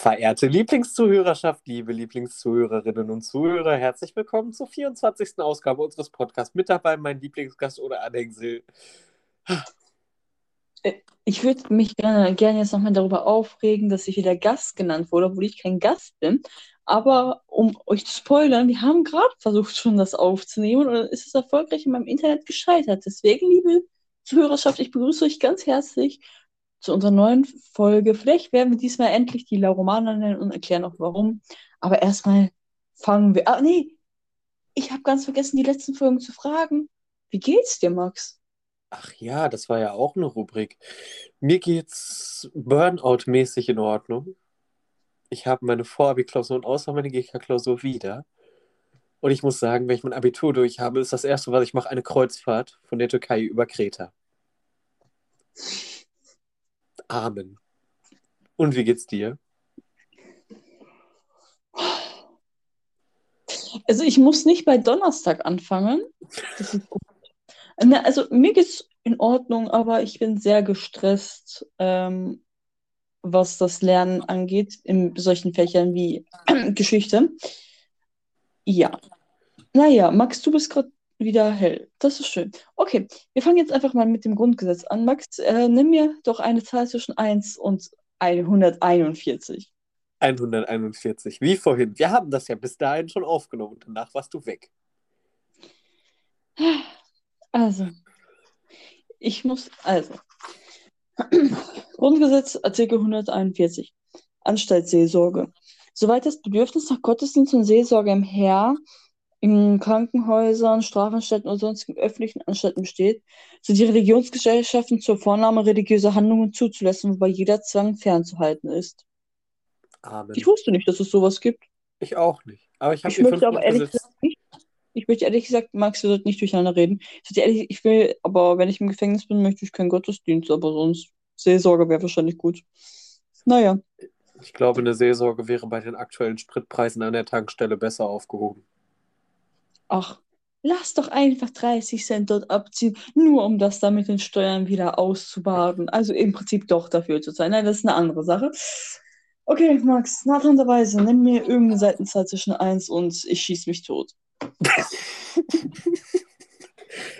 Verehrte Lieblingszuhörerschaft, liebe Lieblingszuhörerinnen und Zuhörer, herzlich willkommen zur 24. Ausgabe unseres Podcasts. Mit dabei mein Lieblingsgast oder Anhängsel. Ich würde mich gerne, gerne jetzt nochmal darüber aufregen, dass ich wieder Gast genannt wurde, obwohl ich kein Gast bin. Aber um euch zu spoilern, wir haben gerade versucht, schon das aufzunehmen und dann ist es erfolgreich in meinem Internet gescheitert. Deswegen, liebe Zuhörerschaft, ich begrüße euch ganz herzlich zu unserer neuen Folge. Vielleicht werden wir diesmal endlich die Lauromana nennen und erklären auch warum. Aber erstmal fangen wir. Ah, nee, ich habe ganz vergessen, die letzten Folgen zu fragen. Wie geht's dir, Max? Ach ja, das war ja auch eine Rubrik. Mir geht's Burnout-mäßig in Ordnung. Ich habe meine Vorabi-Klausur und außer meine GK-Klausur wieder. Und ich muss sagen, wenn ich mein Abitur durch habe, ist das erste, was ich mache, eine Kreuzfahrt von der Türkei über Kreta. Amen. Und wie geht's dir? Also ich muss nicht bei Donnerstag anfangen. Also mir geht's in Ordnung, aber ich bin sehr gestresst, ähm, was das Lernen angeht, in solchen Fächern wie Geschichte. Ja. Naja, Max, du bist gerade wieder hell. Das ist schön. Okay, wir fangen jetzt einfach mal mit dem Grundgesetz an. Max, äh, nimm mir doch eine Zahl zwischen 1 und 141. 141, wie vorhin. Wir haben das ja bis dahin schon aufgenommen und danach warst du weg. Also, ich muss, also, Grundgesetz, Artikel 141, Anstaltsseelsorge. Soweit das Bedürfnis nach Gottesdienst und Seelsorge im Herr in Krankenhäusern, Strafanstätten oder sonstigen öffentlichen Anstalten besteht, sind die Religionsgesellschaften zur Vornahme religiöser Handlungen zuzulassen, wobei jeder Zwang fernzuhalten ist. Amen. Ich wusste nicht, dass es sowas gibt. Ich auch nicht. Aber ich habe Ich möchte aber ehrlich gesagt nicht. Ich möchte ehrlich gesagt, Max, wir sollten nicht durcheinander reden. Ich, ehrlich, ich will, aber wenn ich im Gefängnis bin, möchte ich keinen Gottesdienst, aber sonst Seelsorge wäre wahrscheinlich gut. Naja. Ich glaube, eine Seelsorge wäre bei den aktuellen Spritpreisen an der Tankstelle besser aufgehoben. Ach, lass doch einfach 30 Cent dort abziehen, nur um das dann mit den Steuern wieder auszubaden. Also im Prinzip doch dafür zu sein. Nein, das ist eine andere Sache. Okay, Max, nahtranderweise, nimm mir irgendeine Seitenzahl zwischen 1 und ich schieße mich tot.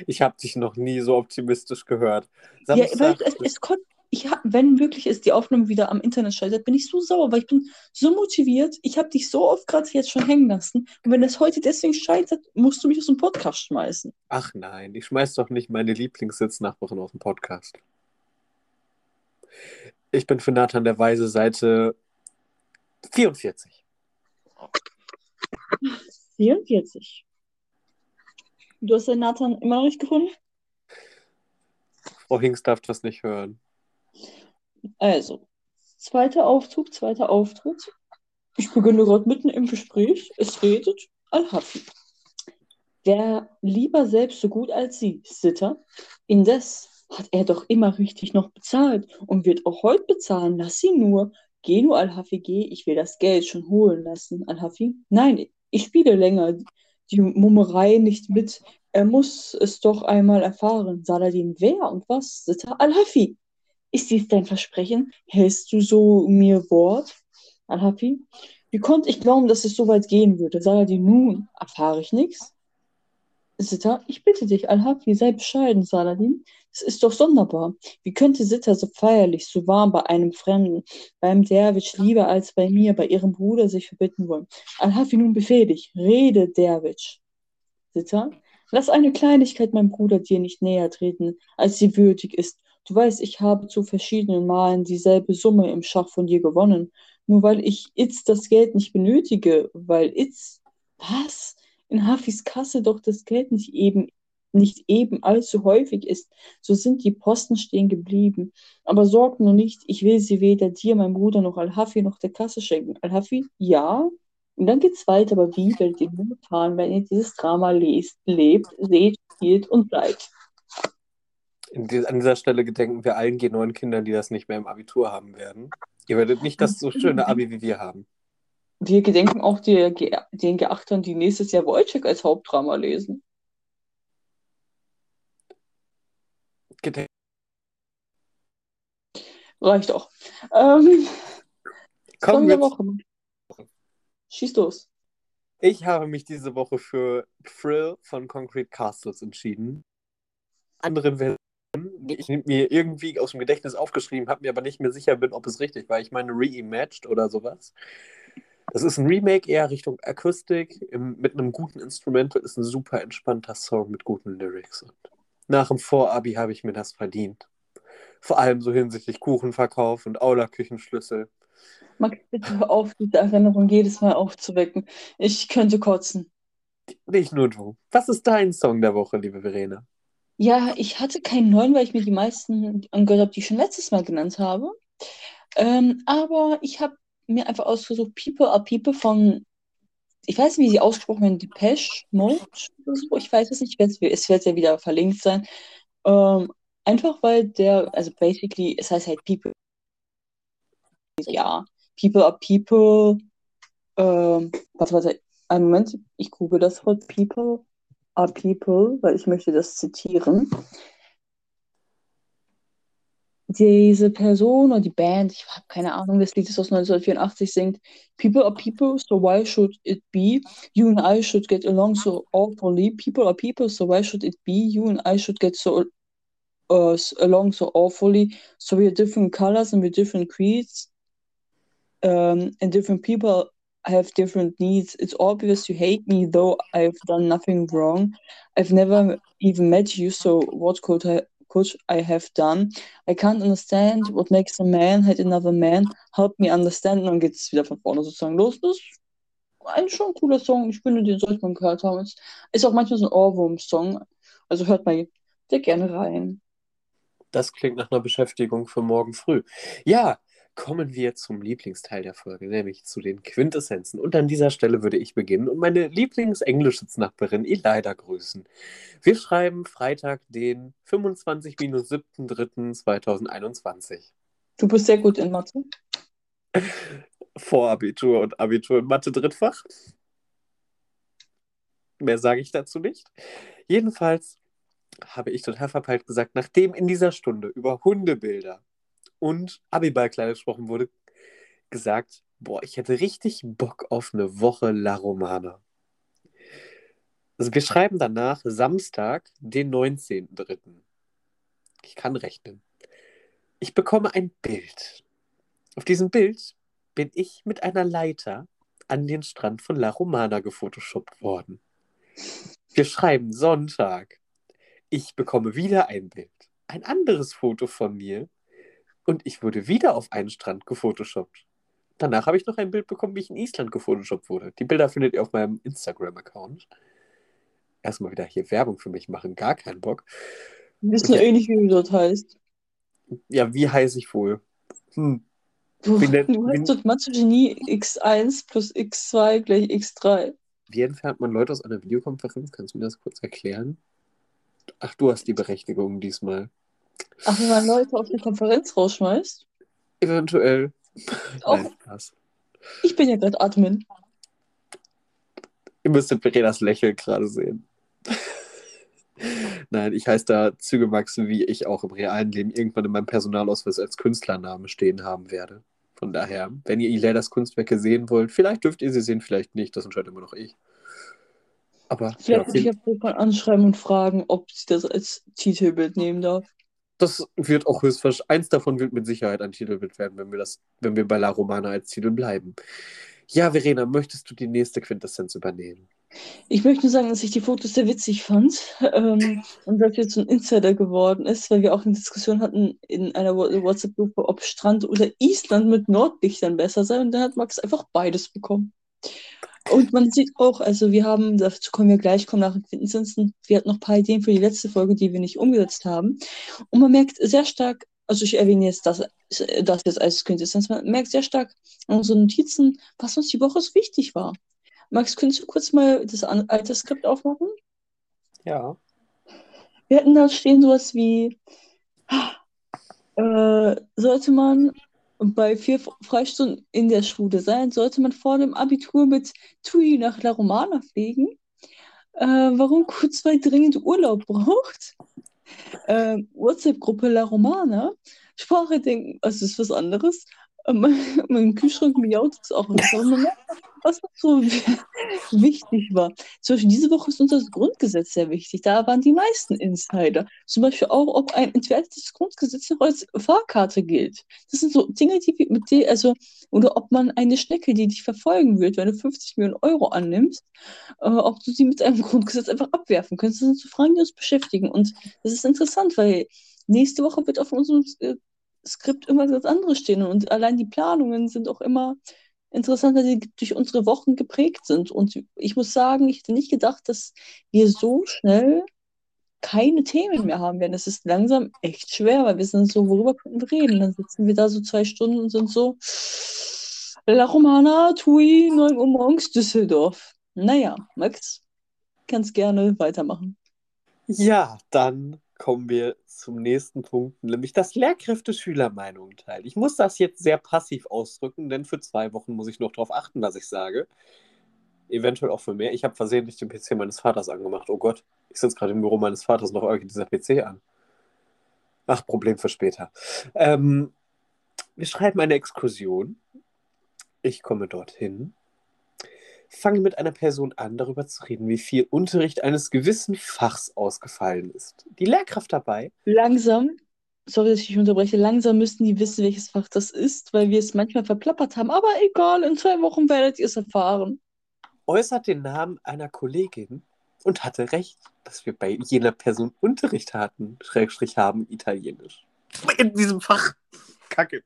ich habe dich noch nie so optimistisch gehört. Ja, weil es, es kon- ich hab, wenn wirklich ist die Aufnahme wieder am Internet scheitert, bin ich so sauer, weil ich bin so motiviert. Ich habe dich so oft gerade jetzt schon hängen lassen. Und wenn es heute deswegen scheitert, musst du mich aus dem Podcast schmeißen. Ach nein, ich schmeiß doch nicht meine Lieblingssitznachbarin aus dem Podcast. Ich bin für Nathan der Weise Seite 44. 44. Du hast den Nathan immer noch nicht gefunden? Frau Hinks darf das nicht hören. Also, zweiter Aufzug, zweiter Auftritt. Ich beginne gerade mitten im Gespräch. Es redet Al-Hafi. Der lieber selbst so gut als sie, Sitter. Indes hat er doch immer richtig noch bezahlt und wird auch heute bezahlen. Lass sie nur. Geh nur, Al-Hafi, geh. Ich will das Geld schon holen lassen, Al-Hafi. Nein, ich spiele länger die Mummerei nicht mit. Er muss es doch einmal erfahren. Saladin, wer und was? Sitter Al-Hafi. Ist dies dein Versprechen? Hältst du so mir Wort? Al-Hafi? Wie konnte ich glauben, dass es so weit gehen würde? Saladin, nun erfahre ich nichts. Sitter, ich bitte dich, Al-Hafi, sei bescheiden, Saladin. Es ist doch sonderbar. Wie könnte Sitter so feierlich, so warm bei einem Fremden, beim Derwisch lieber als bei mir, bei ihrem Bruder sich verbitten wollen? Al-Hafi, nun befehl dich, rede, Derwisch. Sitter, lass eine Kleinigkeit meinem Bruder dir nicht näher treten, als sie würdig ist. Du weißt, ich habe zu verschiedenen Malen dieselbe Summe im Schach von dir gewonnen. Nur weil ich Itz das Geld nicht benötige, weil Itz. Was? In Hafis Kasse doch das Geld nicht eben nicht eben allzu häufig ist, so sind die Posten stehen geblieben. Aber sorg nur nicht, ich will sie weder dir, mein Bruder, noch Al-Hafi noch der Kasse schenken. Al-Hafi, ja. Und dann geht's weiter, aber wie werdet ihr fahren, wenn ihr dieses Drama lest, lebt, seht, spielt und bleibt. Die, an dieser Stelle gedenken wir allen G9 Kindern, die das nicht mehr im Abitur haben werden. Ihr werdet nicht das so schöne Abi wie wir haben. Wir gedenken auch die, den Geachtern, die nächstes Jahr Wojciech als Hauptdrama lesen. Gedenken. Reicht auch. Ähm, Kommen wir Woche. Schieß los. Ich habe mich diese Woche für Thrill von Concrete Castles entschieden. Anderen die ich mir irgendwie aus dem Gedächtnis aufgeschrieben habe, mir aber nicht mehr sicher bin, ob es richtig war. Ich meine Reimagined oder sowas. Das ist ein Remake eher Richtung Akustik im, mit einem guten Instrumental. Ist ein super entspannter Song mit guten Lyrics. Und nach dem Vorabi habe ich mir das verdient. Vor allem so hinsichtlich Kuchenverkauf und Aula-Küchenschlüssel. Max, bitte auf, diese Erinnerung jedes Mal aufzuwecken. Ich könnte kotzen. Nicht nur du. Was ist dein Song der Woche, liebe Verena? Ja, ich hatte keinen neuen, weil ich mir die meisten angehört habe, die ich schon letztes Mal genannt habe. Ähm, aber ich habe mir einfach ausgesucht People are People von, ich weiß nicht, wie sie ausgesprochen werden, Depeche Mode oder so. Ich weiß es nicht, es wird ja wieder verlinkt sein. Ähm, einfach weil der, also basically, es heißt halt People. Ja, People are People. Ähm, warte, warte, einen Moment, ich google das Wort People are People, weil ich möchte das zitieren. Diese Person oder die Band, ich habe keine Ahnung, das Lied ist aus 1984, singt People are people, so why should it be? You and I should get along so awfully. People are people, so why should it be? You and I should get so uh, along so awfully. So we are different colors and we're different creeds. Um, and different people have different needs. It's obvious you hate me, though I've done nothing wrong. I've never even met you, so what could I could I have done? I can't understand what makes a man hate another man. Help me understand. Und dann geht es wieder von vorne sozusagen los. Das ist eigentlich schon ein cooler Song. Ich finde, den sollte man gehört haben. Es ist auch manchmal so ein Ohrwurm-Song. Also hört mal sehr gerne rein. Das klingt nach einer Beschäftigung für morgen früh. Ja, kommen wir zum Lieblingsteil der Folge, nämlich zu den Quintessenzen. Und an dieser Stelle würde ich beginnen und meine Lieblings-Englisch-Nachbarin Elida grüßen. Wir schreiben Freitag, den 25-7.3.2021. Du bist sehr gut in Mathe. Vorabitur und Abitur in Mathe Drittfach. Mehr sage ich dazu nicht. Jedenfalls habe ich total verpeilt gesagt, nachdem in dieser Stunde über Hundebilder und Abiballkleider gesprochen wurde, gesagt, boah, ich hätte richtig Bock auf eine Woche La Romana. Also wir schreiben danach Samstag, den 19.03. Ich kann rechnen. Ich bekomme ein Bild. Auf diesem Bild bin ich mit einer Leiter an den Strand von La Romana gefotoshoppt worden. Wir schreiben Sonntag. Ich bekomme wieder ein Bild. Ein anderes Foto von mir und ich wurde wieder auf einen Strand gefotoshoppt. Danach habe ich noch ein Bild bekommen, wie ich in Island gefotoshoppt wurde. Die Bilder findet ihr auf meinem Instagram-Account. Erstmal wieder hier Werbung für mich machen, gar keinen Bock. Wir wissen ja eh nicht, wie du dort heißt. Ja, wie heiße ich wohl? Hm. Du, Wie nennt- du heißt dort Mathe-Genie x1 plus x2 gleich x3. Wie entfernt man Leute aus einer Videokonferenz? Kannst du mir das kurz erklären? Ach, du hast die Berechtigung diesmal. Ach, wenn man Leute auf eine Konferenz rausschmeißt? Eventuell. Auch. Nein, Spaß. Ich bin ja gerade Admin. Ihr müsstet Verenas Lächeln gerade sehen. Nein, ich heiße da Zügemax, wie ich auch im realen Leben irgendwann in meinem Personalausweis als Künstlername stehen haben werde. Von daher, wenn ihr Iledas Kunstwerke sehen wollt, vielleicht dürft ihr sie sehen, vielleicht nicht. Das entscheidet immer noch ich. Aber Vielleicht ja, würde ich ja Stefan anschreiben und fragen, ob sie das als Titelbild nehmen darf. Das wird auch höchstwahrscheinlich, eins davon wird mit Sicherheit ein Titelbild werden, wenn wir, das, wenn wir bei La Romana als Titel bleiben. Ja, Verena, möchtest du die nächste Quintessenz übernehmen? Ich möchte nur sagen, dass ich die Fotos sehr witzig fand ähm, und dass jetzt ein Insider geworden ist, weil wir auch eine Diskussion hatten in einer WhatsApp-Gruppe, ob Strand oder Island mit Nordlichtern besser sei. Und da hat Max einfach beides bekommen. Und man sieht auch, also wir haben, dazu kommen wir gleich, kommen nach den Quintessenzen, wir hatten noch ein paar Ideen für die letzte Folge, die wir nicht umgesetzt haben. Und man merkt sehr stark, also ich erwähne jetzt das, das jetzt als Quintessenz, man merkt sehr stark an unseren Notizen, was uns die Woche so wichtig war. Max, könntest du kurz mal das alte Skript aufmachen? Ja. Wir hatten da stehen sowas wie, äh, sollte man bei vier Freistunden in der Schule sein, sollte man vor dem Abitur mit TUI nach La Romana fliegen, äh, warum Q2 dringend Urlaub braucht, äh, WhatsApp-Gruppe La Romana, Sprache denken, also ist was anderes, mein Kühlschrank miaut es auch man merkt, was so wichtig war. Zum Beispiel diese Woche ist unser Grundgesetz sehr wichtig. Da waren die meisten Insider. Zum Beispiel auch, ob ein entwertetes Grundgesetz noch als Fahrkarte gilt. Das sind so Dinge, die mit dir, also, oder ob man eine Schnecke, die dich verfolgen wird, wenn du 50 Millionen Euro annimmst, äh, ob du sie mit einem Grundgesetz einfach abwerfen kannst. Das sind so Fragen, die uns beschäftigen. Und das ist interessant, weil nächste Woche wird auf unserem äh, Skript immer ganz anderes stehen. Und allein die Planungen sind auch immer interessant, weil sie durch unsere Wochen geprägt sind. Und ich muss sagen, ich hätte nicht gedacht, dass wir so schnell keine Themen mehr haben werden. Es ist langsam echt schwer, weil wir sind so, worüber könnten wir reden? Dann sitzen wir da so zwei Stunden und sind so, La Romana, Tui, 9 Uhr morgens, Düsseldorf. Naja, Max, kannst gerne weitermachen. Ja, dann kommen wir zum nächsten Punkt, nämlich das Lehrkräfte-Schüler-Meinung teilen. Ich muss das jetzt sehr passiv ausdrücken, denn für zwei Wochen muss ich noch darauf achten, was ich sage. Eventuell auch für mehr. Ich habe versehentlich den PC meines Vaters angemacht. Oh Gott, ich sitze gerade im Büro meines Vaters noch irgendwie dieser PC an. Ach, Problem für später. Ähm, wir schreiben eine Exkursion. Ich komme dorthin fange mit einer Person an, darüber zu reden, wie viel Unterricht eines gewissen Fachs ausgefallen ist. Die Lehrkraft dabei. Langsam, sorry, dass ich dich unterbreche, langsam müssten die wissen, welches Fach das ist, weil wir es manchmal verplappert haben. Aber egal, in zwei Wochen werdet ihr es erfahren. Äußert den Namen einer Kollegin und hatte recht, dass wir bei jener Person Unterricht hatten, Schrägstrich haben, Italienisch. In diesem Fach. Kacke.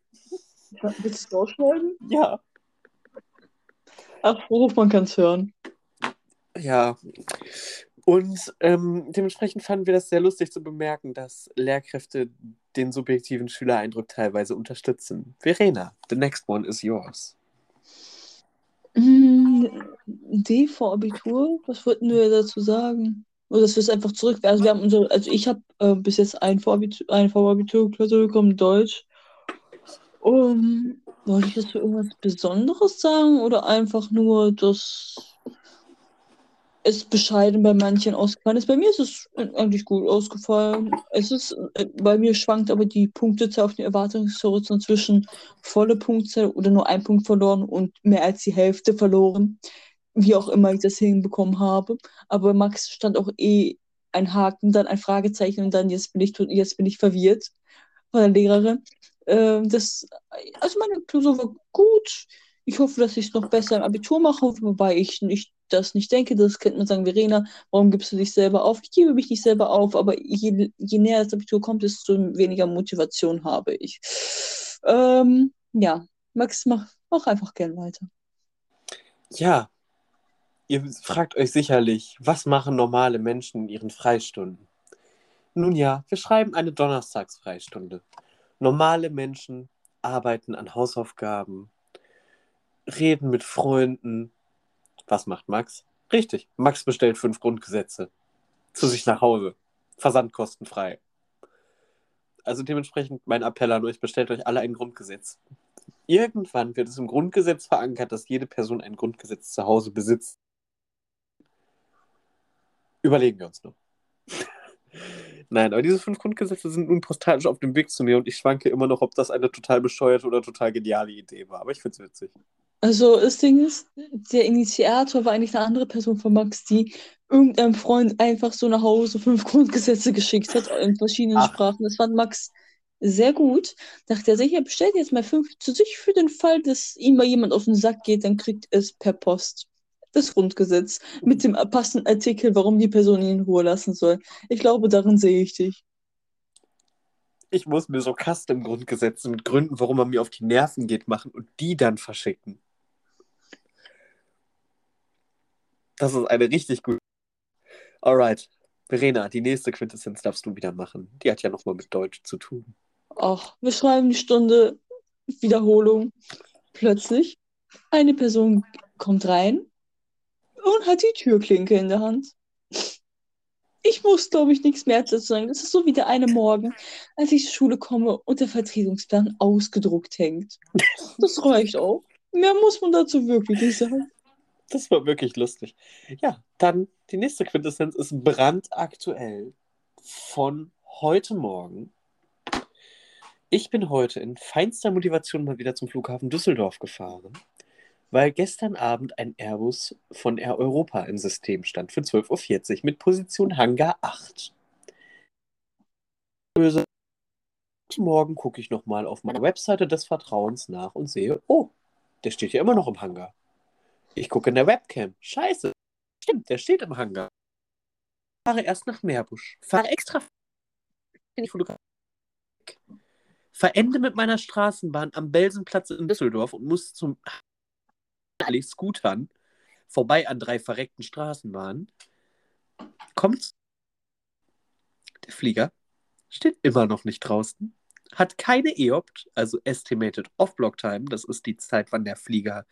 Willst du es rausschneiden? Ja. Ach, Ruf, man kann es hören. Ja. Und ähm, dementsprechend fanden wir das sehr lustig zu bemerken, dass Lehrkräfte den subjektiven Schülereindruck teilweise unterstützen. Verena, the next one is yours. Mm, D vor Abitur, was wollten wir dazu sagen? Oder dass wir es einfach zurück. Also wir haben unser, also ich habe äh, bis jetzt ein Vorabitur, ein Vorabitur-Klausur bekommen, Deutsch. Um, wollte ich jetzt irgendwas Besonderes sagen oder einfach nur, dass es bescheiden bei manchen ausgefallen ist? Bei mir ist es eigentlich gut ausgefallen. Es ist, äh, bei mir schwankt aber die Punktezahl auf den Erwartungshorizont zwischen volle Punktzahl oder nur ein Punkt verloren und mehr als die Hälfte verloren. Wie auch immer ich das hinbekommen habe. Aber bei Max stand auch eh ein Haken, dann ein Fragezeichen und dann jetzt bin ich, jetzt bin ich verwirrt von der Lehrerin. Ähm, das, also meine Klausur war gut. Ich hoffe, dass ich es noch besser im Abitur mache, wobei ich nicht, das nicht denke. Das könnte man sagen, Verena, warum gibst du dich selber auf? Ich gebe mich nicht selber auf, aber je, je näher das Abitur kommt, desto weniger Motivation habe ich. Ähm, ja, Max, mach, mach einfach gern weiter. Ja, ihr fragt euch sicherlich, was machen normale Menschen in ihren Freistunden? Nun ja, wir schreiben eine Donnerstagsfreistunde. Normale Menschen arbeiten an Hausaufgaben, reden mit Freunden. Was macht Max? Richtig, Max bestellt fünf Grundgesetze zu sich nach Hause. Versandkostenfrei. Also dementsprechend mein Appell an euch, bestellt euch alle ein Grundgesetz. Irgendwann wird es im Grundgesetz verankert, dass jede Person ein Grundgesetz zu Hause besitzt. Überlegen wir uns noch. Nein, aber diese fünf Grundgesetze sind nun postalisch auf dem Weg zu mir und ich schwanke immer noch, ob das eine total bescheuerte oder total geniale Idee war. Aber ich finde es witzig. Also, das Ding ist, der Initiator war eigentlich eine andere Person von Max, die irgendeinem Freund einfach so nach Hause fünf Grundgesetze geschickt hat in verschiedenen Ach. Sprachen. Das fand Max sehr gut. Dachte er sich, er bestellt jetzt mal fünf zu sich für den Fall, dass ihm mal jemand auf den Sack geht, dann kriegt es per Post das Grundgesetz mit dem passenden Artikel, warum die Person ihn in Ruhe lassen soll. Ich glaube, darin sehe ich dich. Ich muss mir so Custom-Grundgesetze mit Gründen, warum man mir auf die Nerven geht, machen und die dann verschicken. Das ist eine richtig gute. Alright. Verena, die nächste Quintessenz darfst du wieder machen. Die hat ja nochmal mit Deutsch zu tun. Ach, wir schreiben die Stunde Wiederholung. Plötzlich eine Person kommt rein und hat die Türklinke in der Hand. Ich muss, glaube ich, nichts mehr dazu sagen. Das ist so wie der eine Morgen, als ich zur Schule komme und der Vertretungsplan ausgedruckt hängt. Das reicht auch. Mehr muss man dazu wirklich nicht sagen. Das war wirklich lustig. Ja, dann die nächste Quintessenz ist brandaktuell von heute Morgen. Ich bin heute in feinster Motivation mal wieder zum Flughafen Düsseldorf gefahren, weil gestern Abend ein Airbus von Air Europa im System stand für 12.40 Uhr mit Position Hangar 8. Böse. Morgen gucke ich nochmal auf meiner Webseite des Vertrauens nach und sehe, oh, der steht ja immer noch im Hangar. Ich gucke in der Webcam. Scheiße. Stimmt, der steht im Hangar. Ich fahre erst nach Meerbusch. Fahre extra Fotografie verende mit meiner Straßenbahn am Belsenplatz in Düsseldorf und muss zum Ali Scootern vorbei an drei verreckten Straßenbahnen. Kommt der Flieger, steht immer noch nicht draußen, hat keine EOPT, also Estimated Off-Block Time, das ist die Zeit, wann der Flieger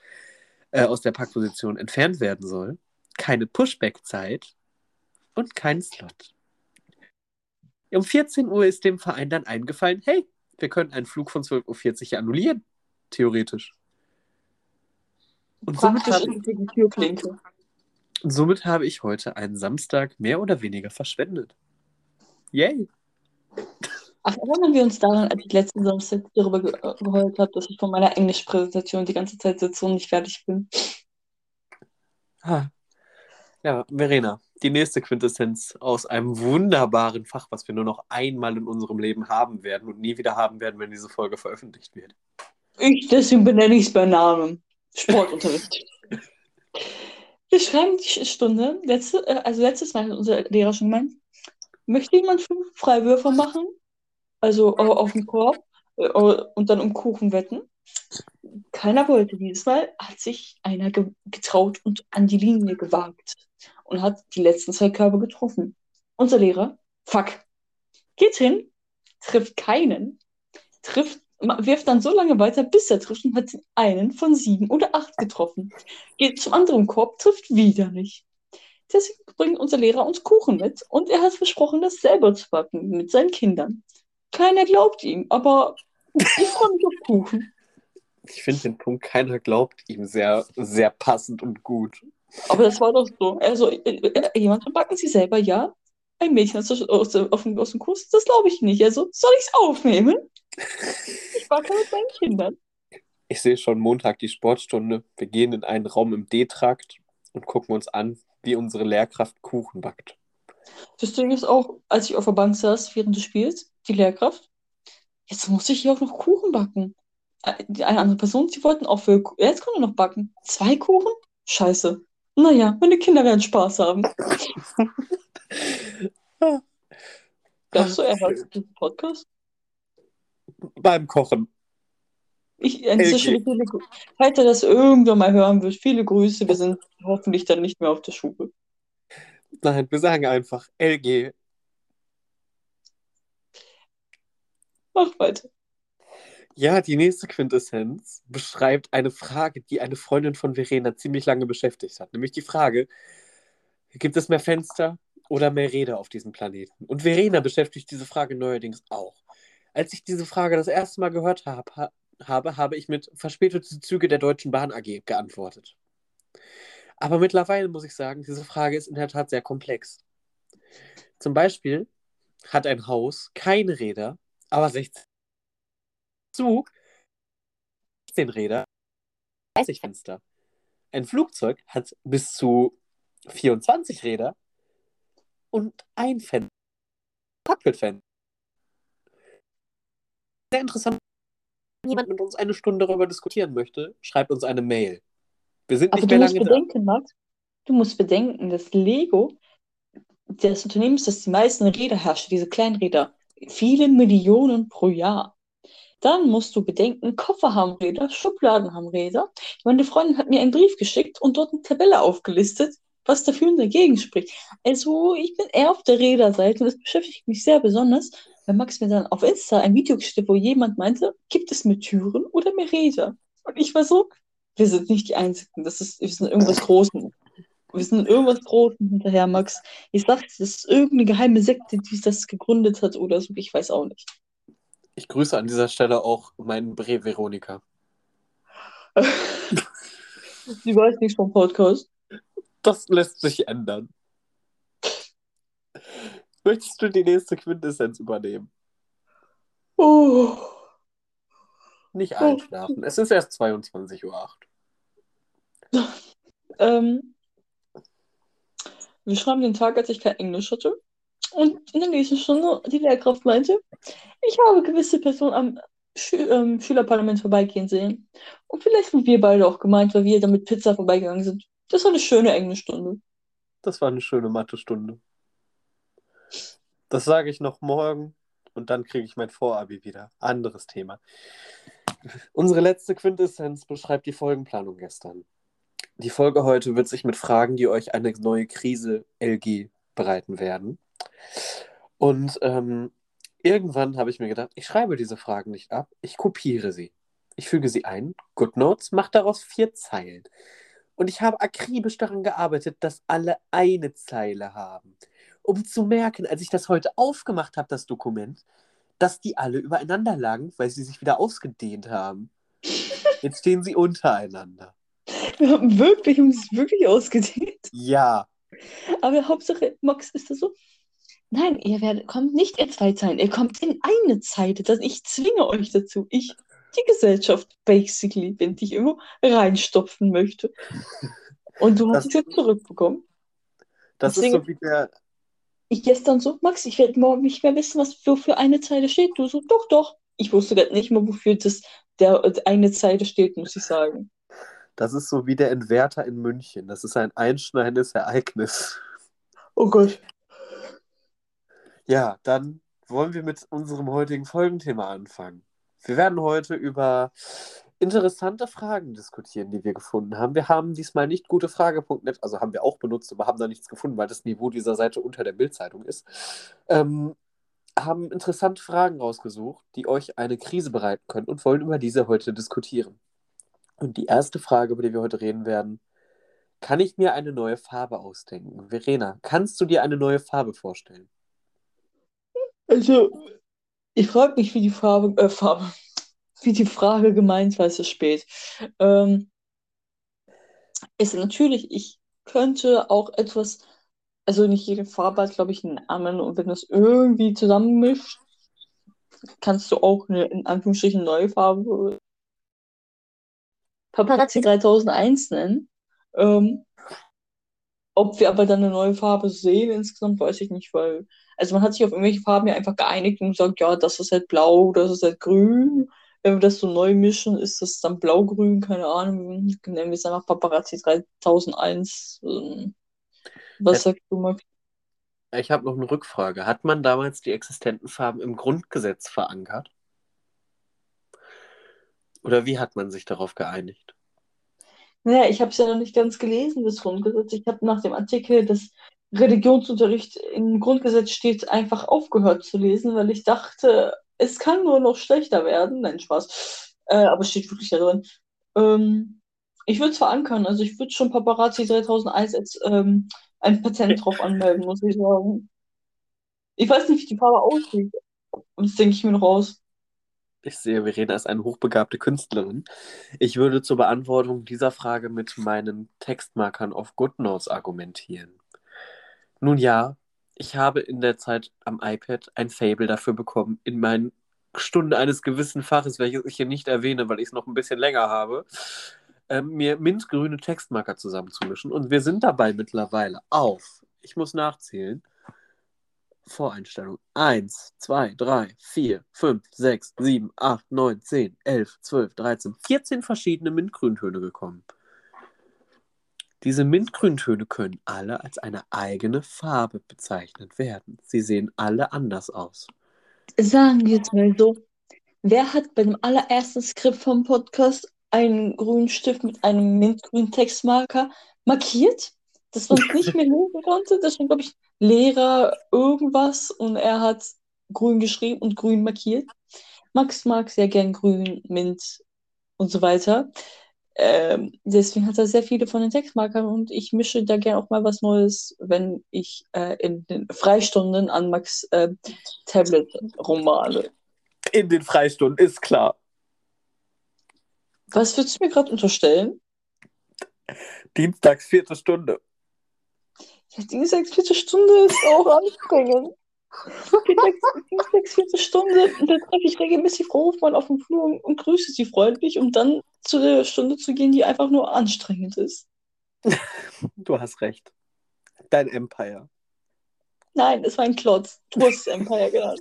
äh, aus der Parkposition entfernt werden soll, keine Pushback-Zeit und keinen Slot. Um 14 Uhr ist dem Verein dann eingefallen, hey, wir können einen Flug von 12.40 Uhr annullieren. Theoretisch. Und somit habe, ich, somit habe ich heute einen Samstag mehr oder weniger verschwendet. Yay! Ach, erinnern wir uns daran, als ich letzten Samstag darüber ge äh, geheult habe, dass ich von meiner Englischpräsentation die ganze Zeit sitze und nicht fertig bin. Ha. Ja, Verena, die nächste Quintessenz aus einem wunderbaren Fach, was wir nur noch einmal in unserem Leben haben werden und nie wieder haben werden, wenn diese Folge veröffentlicht wird. Ich, deswegen benenne ich es bei Namen. Sportunterricht. wir schreiben die Stunde, letzte, äh, also letztes Mal hat unser Lehrer schon gemeint, möchte jemand fünf Freiwürfe machen? Also auf dem Korb äh, und dann um Kuchen wetten? Keiner wollte. Dieses Mal hat sich einer getraut und an die Linie gewagt und hat die letzten zwei Körbe getroffen. Unser Lehrer, fuck, geht hin, trifft keinen, trifft, wirft dann so lange weiter, bis er trifft und hat einen von sieben oder acht getroffen. Geht zum anderen Korb, trifft wieder nicht. Deswegen bringt unser Lehrer uns Kuchen mit und er hat versprochen, das selber zu backen mit seinen Kindern. Keiner glaubt ihm, aber ich freue mich auf Kuchen. Ich finde den Punkt, keiner glaubt ihm sehr, sehr passend und gut. Aber das war doch so. Also, äh, äh, jemand backen sie selber, ja. Ein Mädchen aus, aus, aus, aus dem Kurs, das glaube ich nicht. Also, soll ich es aufnehmen? Ich backe mit meinen Kindern. Ich sehe schon Montag die Sportstunde. Wir gehen in einen Raum im D-Trakt und gucken uns an, wie unsere Lehrkraft Kuchen backt. Das Ding ist auch, als ich auf der Bank saß während des Spiels, die Lehrkraft, jetzt muss ich hier auch noch Kuchen backen. Äh, eine andere Person, sie wollten auch für, jetzt können wir noch backen. Zwei Kuchen? Scheiße. Naja, meine Kinder werden Spaß haben. Glaubst du, er hört diesen Podcast? Beim Kochen. Ich, dieser Stelle viele, falls er das irgendwann mal hören wird, viele Grüße. Wir sind hoffentlich dann nicht mehr auf der Schule. Nein, wir sagen einfach LG. Mach weiter. Ja, die nächste Quintessenz beschreibt eine Frage, die eine Freundin von Verena ziemlich lange beschäftigt hat. Nämlich die Frage: Gibt es mehr Fenster oder mehr Räder auf diesem Planeten? Und Verena beschäftigt diese Frage neuerdings auch. Als ich diese Frage das erste Mal gehört hab, ha, habe, habe ich mit verspätete Züge der Deutschen Bahn AG geantwortet. Aber mittlerweile muss ich sagen, diese Frage ist in der Tat sehr komplex. Zum Beispiel hat ein Haus keine Räder, aber 16 Zug 10 Räder, 30 Fenster. Ein Flugzeug hat bis zu 24 Räder und ein Fenster. Cockpit-Fenster. Sehr interessant. Wenn jemand mit uns eine Stunde darüber diskutieren möchte, schreibt uns eine Mail. Wir sind nicht Aber mehr lange bedenken, da. Max, du musst bedenken, dass Lego das Unternehmen ist, das die meisten Räder herrscht, diese kleinen Räder, viele Millionen pro Jahr. Dann musst du bedenken, Koffer haben Räder, Schubladen haben Räder. Meine Freundin hat mir einen Brief geschickt und dort eine Tabelle aufgelistet, was dafür und dagegen spricht. Also ich bin eher auf der Räderseite und das beschäftigt mich sehr besonders, weil Max mir dann auf Insta ein Video geschickt wo jemand meinte, gibt es mehr Türen oder mehr Räder? Und ich war so, wir sind nicht die Einzigen, das ist, wir sind irgendwas Großes. Wir sind irgendwas Großes hinterher, Max. Ich sag, das ist irgendeine geheime Sekte, die das gegründet hat oder so, ich weiß auch nicht. Ich grüße an dieser Stelle auch meinen Bre Veronika. Sie weiß nichts vom Podcast. Das lässt sich ändern. Möchtest du die nächste Quintessenz übernehmen? Oh, Nicht einschlafen. Es ist erst 22.08 Uhr. Ähm, wir schreiben den Tag, als ich kein Englisch hatte. Und in der nächsten Stunde die Lehrkraft meinte, ich habe gewisse Personen am Schü ähm, Schülerparlament vorbeigehen sehen. Und vielleicht sind wir beide auch gemeint, weil wir da mit Pizza vorbeigegangen sind. Das war eine schöne Englischstunde. Das war eine schöne Mathestunde. Das sage ich noch morgen und dann kriege ich mein Vorabi wieder. Anderes Thema. Unsere letzte Quintessenz beschreibt die Folgenplanung gestern. Die Folge heute wird sich mit Fragen, die euch eine neue Krise LG bereiten werden. Und ähm, irgendwann habe ich mir gedacht, ich schreibe diese Fragen nicht ab, ich kopiere sie. Ich füge sie ein, GoodNotes, mache daraus vier Zeilen. Und ich habe akribisch daran gearbeitet, dass alle eine Zeile haben. Um zu merken, als ich das heute aufgemacht habe, das Dokument, dass die alle übereinander lagen, weil sie sich wieder ausgedehnt haben. Jetzt stehen sie untereinander. Wir haben wirklich uns wirklich ausgedehnt. Ja. Aber Hauptsache, Max, ist das so? Nein, ihr werdet, kommt nicht in zwei Zeilen, ihr kommt in eine Zeile. Das, ich zwinge euch dazu. Ich, die Gesellschaft, basically, wenn ich immer reinstopfen möchte. Und du hast es jetzt zurückbekommen. Das Deswegen- ist so wie der. Ich gestern so, Max, ich werde morgen nicht mehr wissen, was wofür eine Zeile steht. Du so, doch, doch. Ich wusste gerade nicht mal, wofür das der eine Zeile steht, muss ich sagen. Das ist so wie der Entwerter in München. Das ist ein einschneidendes Ereignis. Oh Gott. Ja, dann wollen wir mit unserem heutigen Folgenthema anfangen. Wir werden heute über interessante Fragen diskutieren, die wir gefunden haben. Wir haben diesmal nicht gutefrage.net, also haben wir auch benutzt, aber haben da nichts gefunden, weil das Niveau dieser Seite unter der Bildzeitung ist. Ähm, haben interessante Fragen rausgesucht, die euch eine Krise bereiten können und wollen über diese heute diskutieren. Und die erste Frage, über die wir heute reden werden, kann ich mir eine neue Farbe ausdenken? Verena, kannst du dir eine neue Farbe vorstellen? Also, ich frage mich, wie die Farbe, äh, Farbe, wie die Frage gemeint war, es ist spät. Ähm, ist natürlich, ich könnte auch etwas, also nicht jede Farbe hat, glaube ich, einen Namen und wenn du es irgendwie zusammenmischt, kannst du auch eine, in Anführungsstrichen, neue Farbe Paparazzi 3001 nennen. Ähm, ob wir aber dann eine neue Farbe sehen insgesamt, weiß ich nicht, weil, also man hat sich auf irgendwelche Farben ja einfach geeinigt und gesagt, ja, das ist halt blau, das ist halt grün. Wenn wir das so neu mischen, ist das dann blau-grün, keine Ahnung. Nennen wir es einfach Paparazzi 3001. Ähm, was Ja. sagst du, Max? Ich habe noch eine Rückfrage. Hat man damals die existenten Farben im Grundgesetz verankert? Oder wie hat man sich darauf geeinigt? Naja, ich habe es ja noch nicht ganz gelesen, das Grundgesetz. Ich habe nach dem Artikel, dass Religionsunterricht im Grundgesetz steht, einfach aufgehört zu lesen, weil ich dachte, es kann nur noch schlechter werden. Nein, Spaß. Äh, aber es steht wirklich da drin. Ähm, ich würde es verankern. Also ich würde schon Paparazzi 3001 als ähm, ein Patent drauf anmelden, muss ich sagen. Ich weiß nicht, wie die Farbe aussieht. Das denke ich mir noch aus. Ich sehe, Verena ist eine hochbegabte Künstlerin. Ich würde zur Beantwortung dieser Frage mit meinen Textmarkern auf GoodNotes argumentieren. Nun ja, ich habe in der Zeit am iPad ein Fable dafür bekommen, in meinen Stunde eines gewissen Faches, welches ich hier nicht erwähne, weil ich es noch ein bisschen länger habe, ähm, mir mintgrüne Textmarker zusammenzumischen. Und wir sind dabei mittlerweile auf, ich muss nachzählen, Voreinstellung. 1, 2, 3, 4, 5, 6, 7, 8, 9, 10, 11, 12, 13, 14 verschiedene Mintgrüntöne gekommen. Diese Mintgrüntöne können alle als eine eigene Farbe bezeichnet werden. Sie sehen alle anders aus. Sagen wir es mal so. Wer hat beim allerersten Skript vom Podcast einen grünen Stift mit einem mintgrünen Textmarker markiert, dass man es nicht mehr lesen konnte? Das war, glaube ich, Lehrer irgendwas und er hat grün geschrieben und grün markiert. Max mag sehr gern grün, Mint und so weiter. Ähm, deswegen hat er sehr viele von den Textmarkern und ich mische da gern auch mal was Neues, wenn ich äh, in den Freistunden an Max äh, Tablet rummale. In den Freistunden, ist klar. Was würdest du mir gerade unterstellen? Dienstags, vierte Stunde. Dienstags vierte Stunde ist auch anstrengend. Sechs, vierte Stunde. Und dann treffe ich regelmäßig Frau Hofmann auf dem Flur und grüße sie freundlich, um dann zu der Stunde zu gehen, die einfach nur anstrengend ist. Du hast recht. Dein Empire. Nein, es war ein Klotz. Du hast es Empire genannt.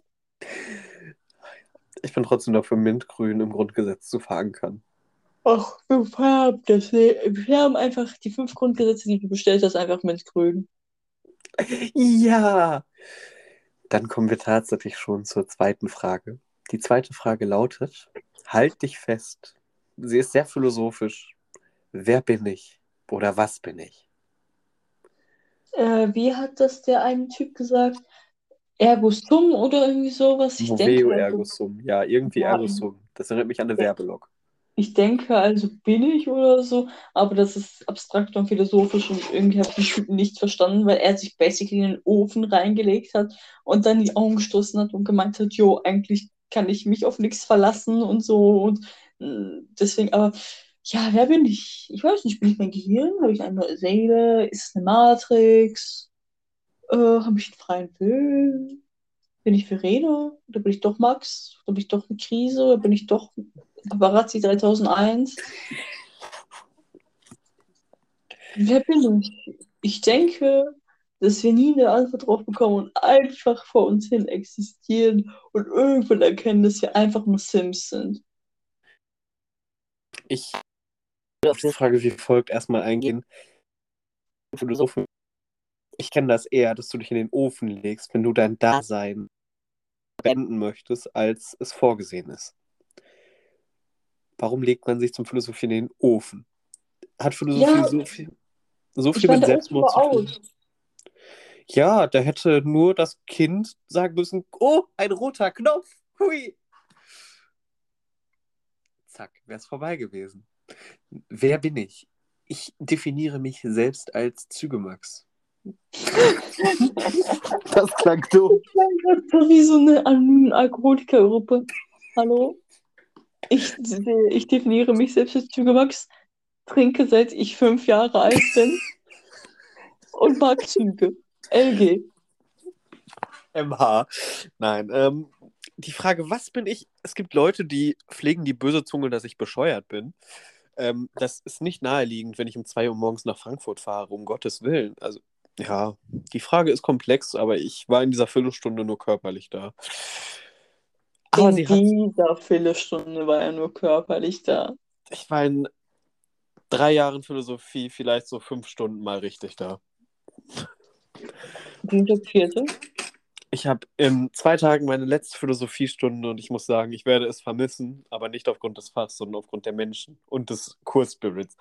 Ich bin trotzdem dafür, Mintgrün im Grundgesetz zu verankern. Ach, wir das. Wir färben einfach die fünf Grundgesetze, die du bestellt hast, einfach mintgrün. Ja. Dann kommen wir tatsächlich schon zur zweiten Frage. Die zweite Frage lautet: Halt dich fest. Sie ist sehr philosophisch. Wer bin ich? Oder was bin ich? Äh, wie hat das der eine Typ gesagt? Ergo sum oder irgendwie sowas? Ich Moveo denke, ergo sum. Ja, irgendwie Ja. ergo sum. Das erinnert mich an eine Werbelog. Ich denke, also bin ich oder so, aber das ist abstrakt und philosophisch und irgendwie habe ich den nicht verstanden, weil er sich basically in den Ofen reingelegt hat und dann die Augen gestoßen hat und gemeint hat, jo, eigentlich kann ich mich auf nichts verlassen und so und äh, deswegen, aber ja, wer bin ich? Ich weiß nicht, bin ich mein Gehirn? Habe ich eine Seele? Ist es eine Matrix? Äh, habe ich einen freien Willen? Bin ich Verena? Oder bin ich doch Max? Oder bin ich doch eine Krise? Oder bin ich doch Paparazzi 3001? Wer bin ich? Ich denke, dass wir nie eine Antwort drauf bekommen und einfach vor uns hin existieren und irgendwann erkennen, dass wir einfach nur Sims sind. Ich will auf die Frage wie folgt erstmal eingehen. Ich kenne das eher, dass du dich in den Ofen legst, wenn du dein Dasein beenden möchtest, als es vorgesehen ist. Warum legt man sich zum Philosophieren in den Ofen? Hat Philosophie Ja, so viel, so viel mit Selbstmord zu tun? aus. Ja, da hätte nur das Kind sagen müssen, oh, ein roter Knopf. Hui. Zack, wäre es vorbei gewesen. Wer bin ich? Ich definiere mich selbst als Zügemax. Das klang doof. Ich klang so wie so eine anonyme Alkoholikergruppe. Hallo? Ich, ich definiere mich selbst als Zügemax, trinke seit ich fünf Jahre alt bin und mag Züge. LG. MH. Nein, ähm, die Frage, was bin ich? Es gibt Leute, die pflegen die böse Zunge, dass ich bescheuert bin. Ähm, das ist nicht naheliegend, wenn ich um 2 Uhr morgens nach Frankfurt fahre, um Gottes Willen. Also, ja, die Frage ist komplex, aber ich war in dieser Viertelstunde nur körperlich da. Aber In dieser Viertelstunde war er nur körperlich da. ich war in drei Jahren Philosophie vielleicht so fünf Stunden mal richtig da. Die vierte. Ich habe in zwei Tagen meine letzte Philosophiestunde und ich muss sagen, ich werde es vermissen, aber nicht aufgrund des Fachs, sondern aufgrund der Menschen und des Kursspirits.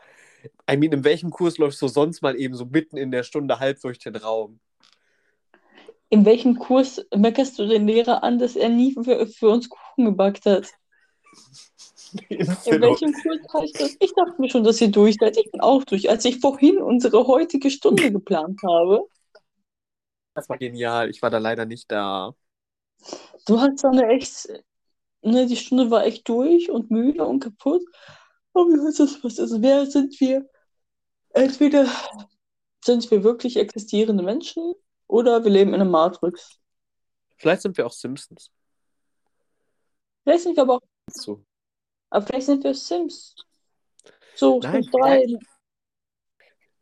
I mean, in welchem Kurs läufst du sonst mal eben so mitten in der Stunde halb durch den Raum? In welchem Kurs meckerst du den Lehrer an, dass er nie für, für uns Kuchen gebackt hat? In welchem Kurs heißt das? Ich dachte mir schon, dass ihr durch seid. Ich bin auch durch. Als ich vorhin unsere heutige Stunde geplant habe, Das war genial. Ich war da leider nicht da. du hast dann echt, ne, die Stunde war echt durch und müde und kaputt. Aber wie heißt das was? Also, wer sind wir? Entweder sind wir wirklich existierende Menschen oder wir leben in einer Matrix. Vielleicht sind wir auch Simpsons. Vielleicht sind wir aber auch, So. aber vielleicht sind wir Sims. So, Nein, Sims 3.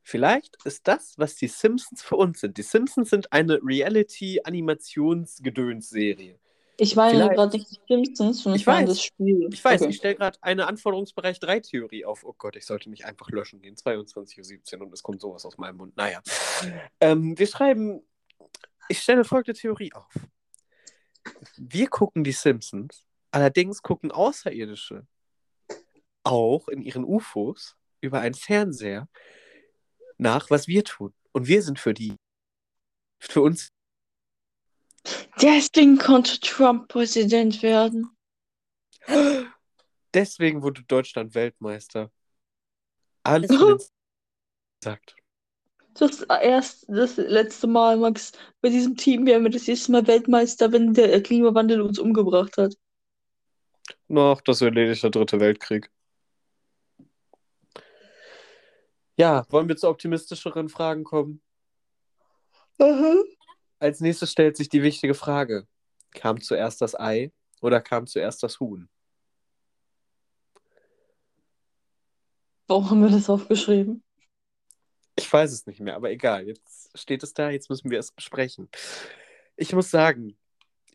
Vielleicht ist das, was die Simpsons für uns sind. Die Simpsons sind eine Reality-Animationsgedöns-Serie. Ich meine gerade nicht die Simpsons, sondern Ich meine das Spiel. Ich weiß, Okay. ich stelle gerade eine Anforderungsbereich 3-Theorie auf. Oh Gott, ich sollte nicht einfach löschen gehen. 22.17 Uhr und es kommt sowas aus meinem Mund. Naja. Ähm, wir schreiben, ich stelle folgende Theorie auf. Wir gucken die Simpsons, allerdings gucken Außerirdische auch in ihren UFOs über einen Fernseher nach, was wir tun. Und wir sind für die, für uns Deswegen konnte Trump Präsident werden. Deswegen wurde Deutschland Weltmeister. Alles den sagt. Das erst das letzte Mal, Max. Bei diesem Team werden wir das erste Mal Weltmeister, wenn der Klimawandel uns umgebracht hat. Noch, das erledigt der dritte Weltkrieg. Ja, wollen wir zu optimistischeren Fragen kommen? Aha. als nächstes stellt sich die wichtige Frage: Kam zuerst das Ei oder kam zuerst das Huhn? Warum haben wir das aufgeschrieben? Ich weiß es nicht mehr, aber egal. Jetzt steht es da, jetzt müssen wir es besprechen. Ich muss sagen,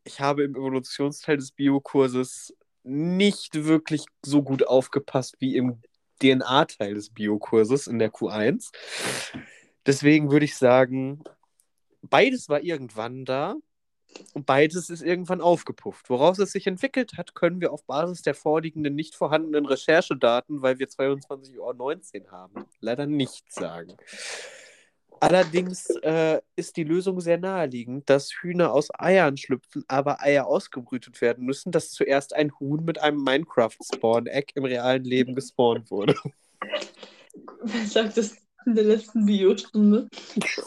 ich habe im Evolutionsteil des Biokurses nicht wirklich so gut aufgepasst wie im DNA-Teil des Biokurses in der Q1. Deswegen würde ich sagen, beides war irgendwann da und beides ist irgendwann aufgepufft. Woraus es sich entwickelt hat, können wir auf Basis der vorliegenden nicht vorhandenen Recherchedaten, weil wir 22.19 Uhr haben, leider nicht sagen. Allerdings äh, ist die Lösung sehr naheliegend, dass Hühner aus Eiern schlüpfen, aber Eier ausgebrütet werden müssen, dass zuerst ein Huhn mit einem Minecraft-Spawn-Egg im realen Leben gespawnt wurde. Wer sagt das in der letzten Biostunde? Ich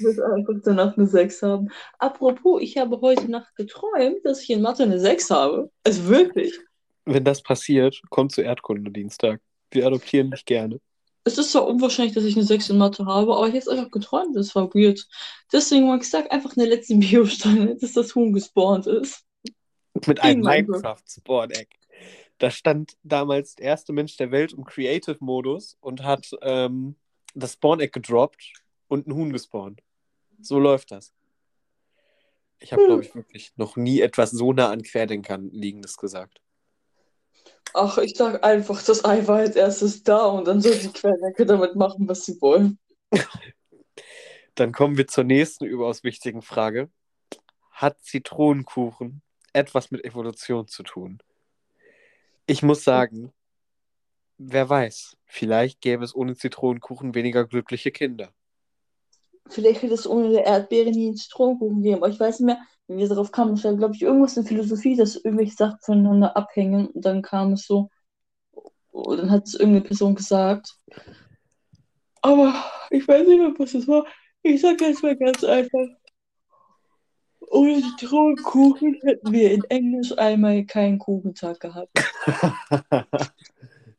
will einfach danach eine 6 haben. Apropos, ich habe heute Nacht geträumt, dass ich in Mathe eine 6 habe. Also wirklich. Wenn das passiert, komm zu Erdkunde Dienstag. Wir adoptieren dich gerne. Es ist zwar unwahrscheinlich, dass ich eine 6 in Mathe habe, aber ich habe es einfach geträumt, das war weird. Deswegen mag ich sagen, einfach in der letzten Biostunde, dass das Huhn gespawnt ist. Mit einem. Minecraft-Spawn-Egg. Da stand damals der erste Mensch der Welt im Creative-Modus und hat ähm, das Spawn-Egg gedroppt und ein Huhn gespawnt. So läuft das. Ich habe, Hm. glaube ich, wirklich noch nie etwas so nah an Querdenkern liegendes gesagt. Ach, ich sag einfach, das Ei war als erstes da und dann soll die Querdenker damit machen, was sie wollen. Dann kommen wir zur nächsten überaus wichtigen Frage. Hat Zitronenkuchen etwas mit Evolution zu tun? Ich muss sagen, wer weiß, vielleicht gäbe es ohne Zitronenkuchen weniger glückliche Kinder. Vielleicht hätte es ohne Erdbeere nie einen Zitronenkuchen gegeben, aber ich weiß nicht mehr, wie wir darauf kamen. Es war, glaube ich, irgendwas in Philosophie, dass irgendwelche Sachen voneinander abhängen und dann kam es so, und dann hat es irgendeine Person gesagt. Aber ich weiß nicht mehr, was es war. Ich sag jetzt mal ganz einfach. Ohne Zitronenkuchen hätten wir in Englisch einmal keinen Kuchentag gehabt.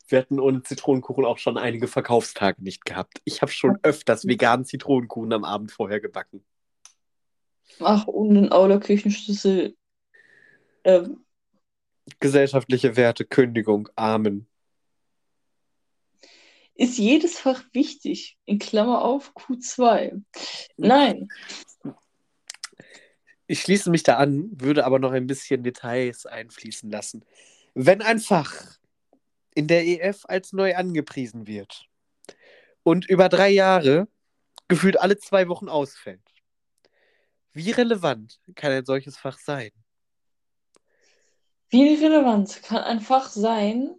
Wir hatten ohne Zitronenkuchen auch schon einige Verkaufstage nicht gehabt. Ich habe schon öfters veganen Zitronenkuchen am Abend vorher gebacken. Ach, und den Aula Küchenschlüssel. Ähm, Gesellschaftliche Werte, Kündigung, Amen. ist jedes Fach wichtig? In Klammer auf Q2. Nein. Ich schließe mich da an, würde aber noch ein bisschen Details einfließen lassen. Wenn ein Fach in der EF als neu angepriesen wird und über drei Jahre gefühlt alle zwei Wochen ausfällt, wie relevant kann ein solches Fach sein? Wie relevant kann ein Fach sein,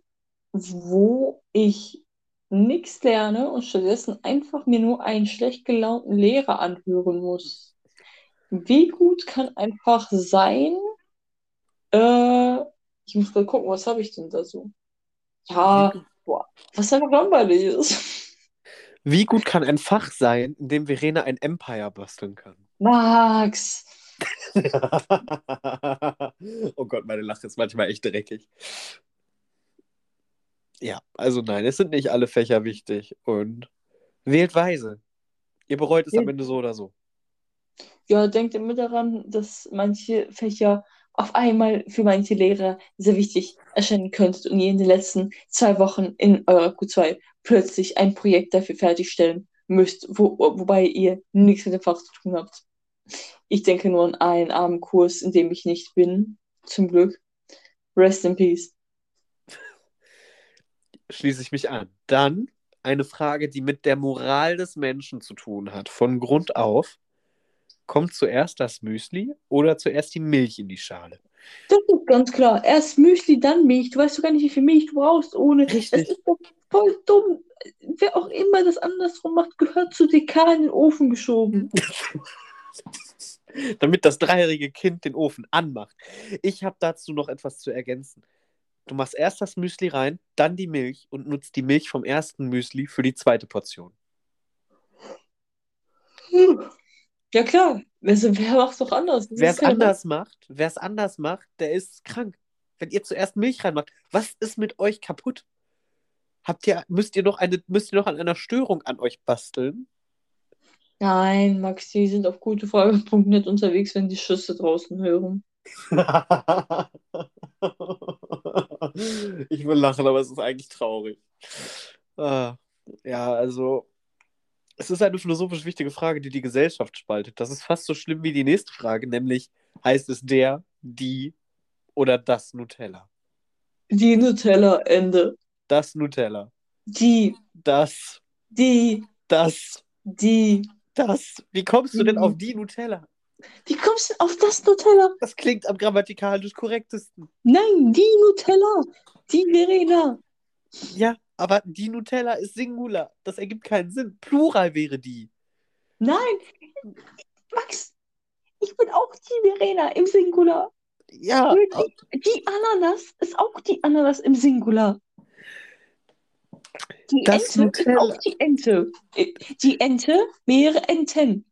wo ich nichts lerne und stattdessen einfach mir nur einen schlecht gelaunten Lehrer anhören muss? Wie gut kann ein Fach sein? Äh, ich muss mal gucken, was habe ich denn da so? Ja, boah, was einfach langweilig ist. Wie gut kann ein Fach sein, in dem Verena ein Empire basteln kann? Max, oh Gott, meine Lache ist manchmal echt dreckig. Ja, also nein, es sind nicht alle Fächer wichtig und wählt weise. Ihr bereut es am Ende so oder so. Ja, denkt immer daran, dass manche Fächer auf einmal für manche Lehrer sehr wichtig erscheinen könnten und ihr in den letzten zwei Wochen in eurer Q2 plötzlich ein Projekt dafür fertigstellen müsst, wo, wobei ihr nichts mit dem Fach zu tun habt. Ich denke nur an einen armen Kurs, in dem ich nicht bin, zum Glück. Rest in peace. Schließe ich mich an. Dann eine Frage, die mit der Moral des Menschen zu tun hat. Von Grund auf. Kommt zuerst das Müsli oder zuerst die Milch in die Schale? Das ist ganz klar. Erst Müsli, dann Milch. Du weißt doch gar nicht, wie viel Milch du brauchst ohne. Richtig. Es ist doch voll dumm. Wer auch immer das andersrum macht, gehört zu DK in den Ofen geschoben. Damit das dreijährige Kind den Ofen anmacht. Ich habe dazu noch etwas zu ergänzen. Du machst erst das Müsli rein, dann die Milch und nutzt die Milch vom ersten Müsli für die zweite Portion. Ja klar, also, wer macht es doch anders? Wer es anders macht, wer es anders macht, der ist krank. Wenn ihr zuerst Milch reinmacht, was ist mit euch kaputt? Habt ihr, müsst ihr noch eine, müsst ihr noch an einer Störung an euch basteln? Nein, Max, die sind auf gutefrage.net unterwegs, wenn die Schüsse draußen hören. ich will lachen, aber es ist eigentlich traurig. Ah, ja, also es ist eine philosophisch wichtige Frage, die die Gesellschaft spaltet. Das ist fast so schlimm wie die nächste Frage, nämlich heißt es der, die oder das Nutella? Die Nutella, Ende. Das Nutella. Die, Das, die, das, die. das. Wie kommst du denn auf die Nutella? Wie kommst du denn auf das Nutella? Das klingt am grammatikalisch korrektesten. Nein, die Nutella. Die Verena. Ja, aber die Nutella ist Singular. Das ergibt keinen Sinn. Plural wäre die. Nein, Max, ich bin auch die Verena im Singular. Ja, Wirklich, die Ananas ist auch die Ananas im Singular. Die Das Ente ist Nutella. auch die Ente. Die Ente wäre Enten.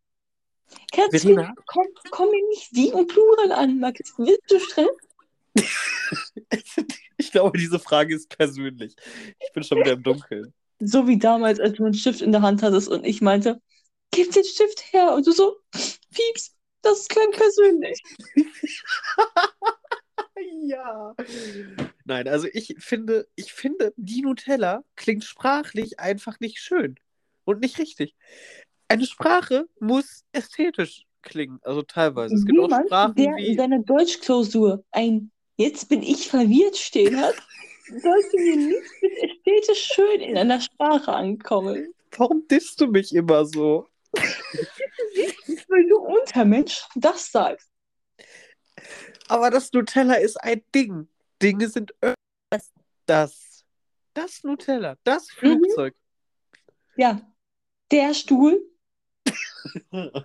Kannst du, komm, komm mir nicht die und Plural an, Max. Wirst du Stress? ich glaube, diese Frage ist persönlich. Ich bin schon wieder im Dunkeln. So wie damals, als du einen Stift in der Hand hattest und ich meinte, gib den Stift her. Und du so, Pieps, das klang persönlich. Ja. Nein, also ich finde, ich finde, die Nutella klingt sprachlich einfach nicht schön und nicht richtig. Eine Sprache muss ästhetisch klingen, also teilweise. Es gibt auch Jemand, Sprachen der in wie. seiner Deutschklausur ein Jetzt bin ich verwirrt stehen hat, sollte mir nicht mit ästhetisch schön in einer Sprache ankommen. Warum disst du mich immer so? Weil du Untermensch das sagst. Aber das Nutella ist ein Ding. Dinge sind öfters das. Das Nutella, das Mhm. Flugzeug. Ja, der Stuhl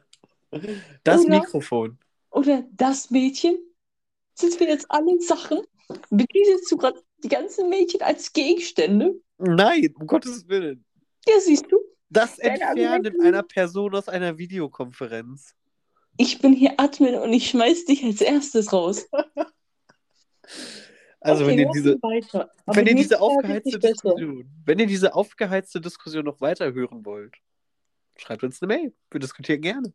Das Oder- Mikrofon. oder das Mädchen. Sind wir jetzt alle Sachen? Betitelst du gerade die ganzen Mädchen als Gegenstände? Nein, um Gottes Willen. Ja, siehst du, Das Entfernen einer Person aus einer Videokonferenz. ich bin hier Admin und ich schmeiß dich als erstes raus. Also Okay, wenn ihr diese, wenn ihr diese aufgeheizte besser. Wenn ihr diese aufgeheizte Diskussion noch weiter hören wollt, schreibt uns eine Mail. Wir diskutieren gerne.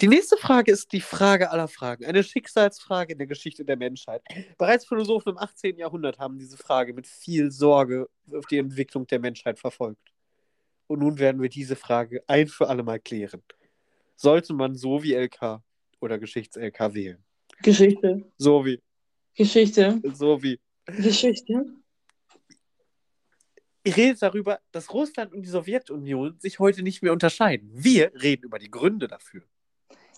Die nächste Frage ist die Frage aller Fragen, eine Schicksalsfrage in der Geschichte der Menschheit. Bereits Philosophen im 18. Jahrhundert haben diese Frage mit viel Sorge auf die Entwicklung der Menschheit verfolgt. Und nun werden wir diese Frage ein für alle Mal klären. Sollte man so wie LK oder Geschichts-LK wählen? Geschichte, So wie, Geschichte, so wie. Geschichte. Ihr redet darüber, dass Russland und die Sowjetunion sich heute nicht mehr unterscheiden. Wir reden über die Gründe dafür.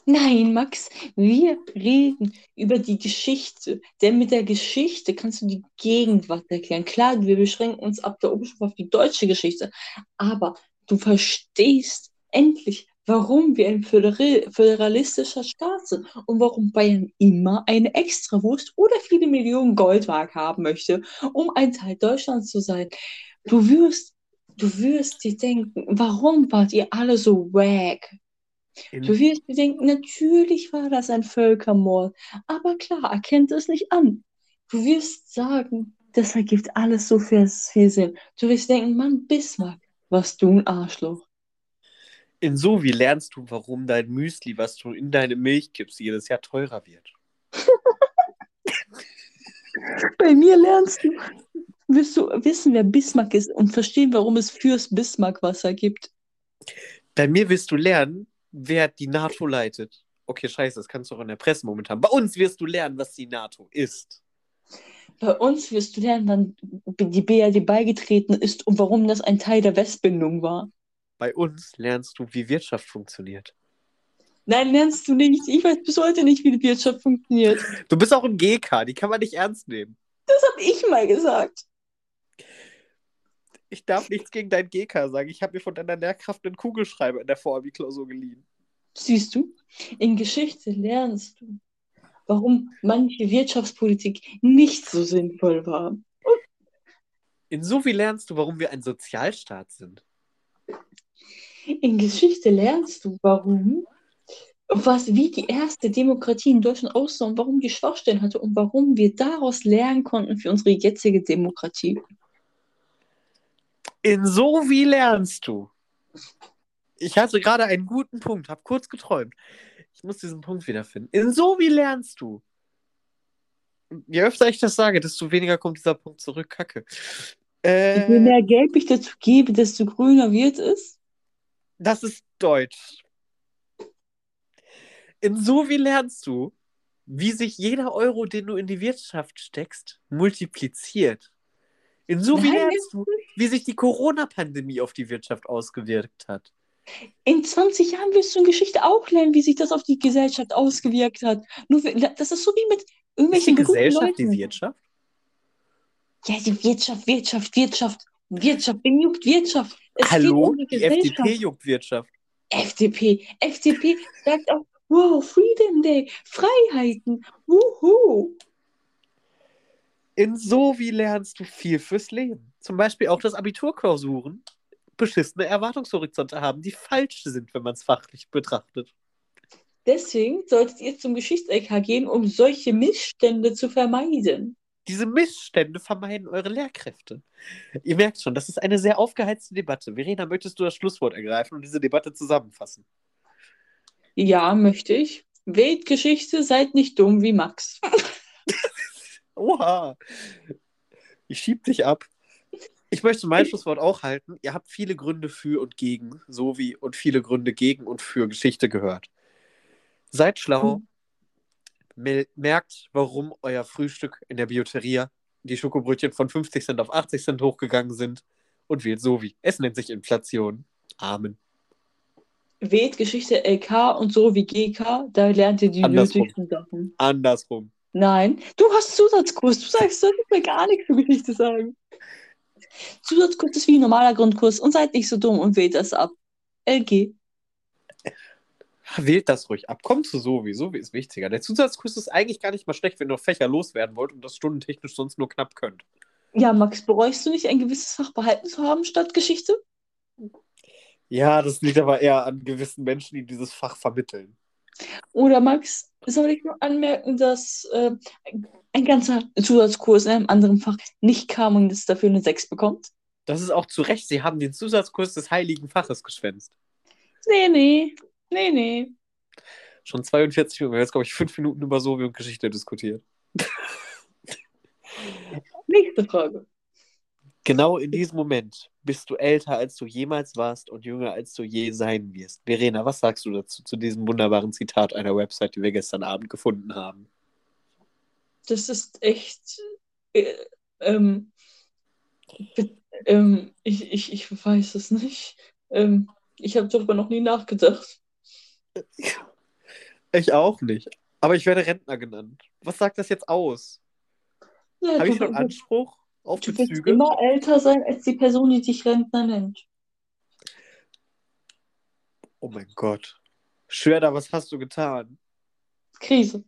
Nein, Max, wir reden über die Geschichte. Denn mit der Geschichte kannst du die Gegenwart erklären. Klar, wir beschränken uns ab der Oberstufe auf die deutsche Geschichte. Aber du verstehst endlich, warum wir ein föderalistischer Staat sind und warum Bayern immer eine Extrawurst oder viele Millionen Goldmark haben möchte, um ein Teil Deutschlands zu sein. Du wirst, du wirst dir denken, warum wart ihr alle so wack? Du wirst dir denken, natürlich war das ein Völkermord, aber klar, erkennt es nicht an. Du wirst sagen, das ergibt alles so viel, viel Sinn. Du wirst denken, Mann, Bismarck, was du ein Arschloch. in so wie lernst du, warum dein Müsli, was du in deine Milch kippst, jedes Jahr teurer wird. Bei mir lernst du, wirst du wissen, wer Bismarck ist und verstehen, warum es fürs Bismarck-Wasser gibt. Bei mir wirst du lernen, wer die NATO leitet. Okay, scheiße, das kannst du auch in der Presse momentan. Bei uns wirst du lernen, was die NATO ist. Bei uns wirst du lernen, wann die BRD beigetreten ist und warum das ein Teil der Westbindung war. Bei uns lernst du, wie Wirtschaft funktioniert. Nein, lernst du nicht. Ich weiß bis heute nicht, wie die Wirtschaft funktioniert. Du bist auch im GK, die kann man nicht ernst nehmen. Das habe ich mal gesagt. Ich darf nichts gegen dein GK sagen. Ich habe mir von deiner Lehrkraft einen Kugelschreiber in der Vorabi-Klausur geliehen. Siehst du, in Geschichte lernst du, warum manche Wirtschaftspolitik nicht so sinnvoll war. In so viel lernst du, warum wir ein Sozialstaat sind. In Geschichte lernst du, warum, was, wie die erste Demokratie in Deutschland aussah und warum die Schwachstellen hatte und warum wir daraus lernen konnten für unsere jetzige Demokratie. In so wie lernst du. Ich hatte gerade einen guten Punkt, habe kurz geträumt. Ich muss diesen Punkt wiederfinden. In so wie lernst du. Je öfter ich das sage, desto weniger kommt dieser Punkt zurück. Kacke. Je Äh, mehr Gelb ich dazu gebe, desto grüner wird es. das ist Deutsch. In so wie lernst du, wie sich jeder Euro, den du in die Wirtschaft steckst, multipliziert. In so wie sich die Corona-Pandemie auf die Wirtschaft ausgewirkt hat. In 20 Jahren wirst du in Geschichte auch lernen, wie sich das auf die Gesellschaft ausgewirkt hat. Nur, wir- das ist so wie mit Ist die irgendwelchen Gesellschaft die Leuten. Wirtschaft? Ja, die Wirtschaft, Wirtschaft, Wirtschaft, Wirtschaft, wen juckt Wirtschaft? Es Hallo? um die Die. FDP juckt Wirtschaft. FDP. FDP sagt auch, wow, Freedom Day, Freiheiten, wuhu. In so wie lernst du viel fürs Leben. Zum Beispiel auch, dass Abiturklausuren beschissene Erwartungshorizonte haben, die falsch sind, wenn man es fachlich betrachtet. Deswegen solltet ihr zum Geschichts-LK gehen, um solche Missstände zu vermeiden. Diese Missstände vermeiden eure Lehrkräfte. Ihr merkt schon, das ist eine sehr aufgeheizte Debatte. Verena, möchtest du das Schlusswort ergreifen und diese Debatte zusammenfassen? Ja, möchte ich. Wählt Geschichte, seid nicht dumm wie Max. Oha! Ich schieb dich ab. Ich möchte mein Schlusswort auch halten. Ihr habt viele Gründe für und gegen, so wie und viele Gründe gegen und für Geschichte gehört. Seid schlau. Mel- Merkt, warum euer Frühstück in der Bioteria die Schokobrötchen von 50 Cent auf 80 Cent hochgegangen sind und wählt so wie. Es nennt sich Inflation. Amen. Wählt Geschichte LK und so wie GK, da lernt ihr die Andersrum. nötigsten Sachen. Andersrum. Nein, du hast Zusatzkurs. Du sagst, du solltest mir gar nichts zur Geschichte sagen. Zusatzkurs ist wie ein normaler Grundkurs und seid nicht so dumm und wählt das ab. LG. Wählt das ruhig ab. Kommt zu so wie. So wie ist wichtiger. Der Zusatzkurs ist eigentlich gar nicht mal schlecht, wenn ihr noch Fächer loswerden wollt und das stundentechnisch sonst nur knapp könnt. Ja, Max, bereust du nicht, ein gewisses Fach behalten zu haben statt Geschichte? Ja, das liegt aber eher an gewissen Menschen, die dieses Fach vermitteln. Oder Max, soll ich nur anmerken, dass äh, ein- ganzer Zusatzkurs in einem anderen Fach nicht kam und es dafür eine 6 bekommt? Das ist auch zu Recht. Sie haben den Zusatzkurs des heiligen Faches geschwänzt. Nee, nee. Nee, nee. Schon 42 Minuten. Wir haben jetzt, glaube ich, fünf Minuten über Sovi und Geschichte diskutiert. Nächste Frage. Genau in diesem Moment bist du älter, als du jemals warst und jünger, als du je sein wirst. Verena, was sagst du dazu, zu diesem wunderbaren Zitat einer Website, die wir gestern Abend gefunden haben? Das ist echt. Äh, ähm, ähm, ich, ich, ich weiß es nicht. Ähm, ich habe darüber noch nie nachgedacht. Ich auch nicht. Aber ich werde Rentner genannt. Was sagt das jetzt aus? Ja, Habe ich noch Anspruch auf du wirst Bezüge? immer älter sein als die Person, die dich Rentner nennt. Oh mein Gott. Schwerda, was hast du getan? Krise.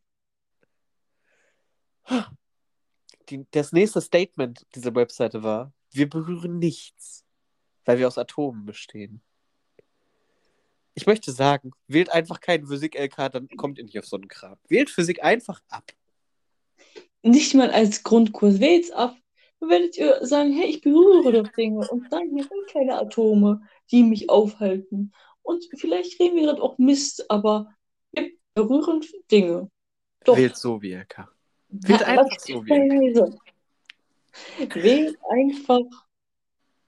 Die, das nächste Statement dieser Webseite war, wir berühren nichts, weil wir aus Atomen bestehen. Ich möchte sagen, wählt einfach keinen Physik-LK, dann kommt ihr nicht auf so einen Kram. Wählt Physik einfach ab. Nicht mal als Grundkurs. Wählt's ab. Dann werdet ihr sagen, hey, ich berühre doch Dinge. Und dann hier sind keine Atome, die mich aufhalten. Und vielleicht reden wir gerade auch Mist, aber wir berühren Dinge. Doch. Wählt so wie LK. Wählt Ja, einfach so wie leise. Wählt einfach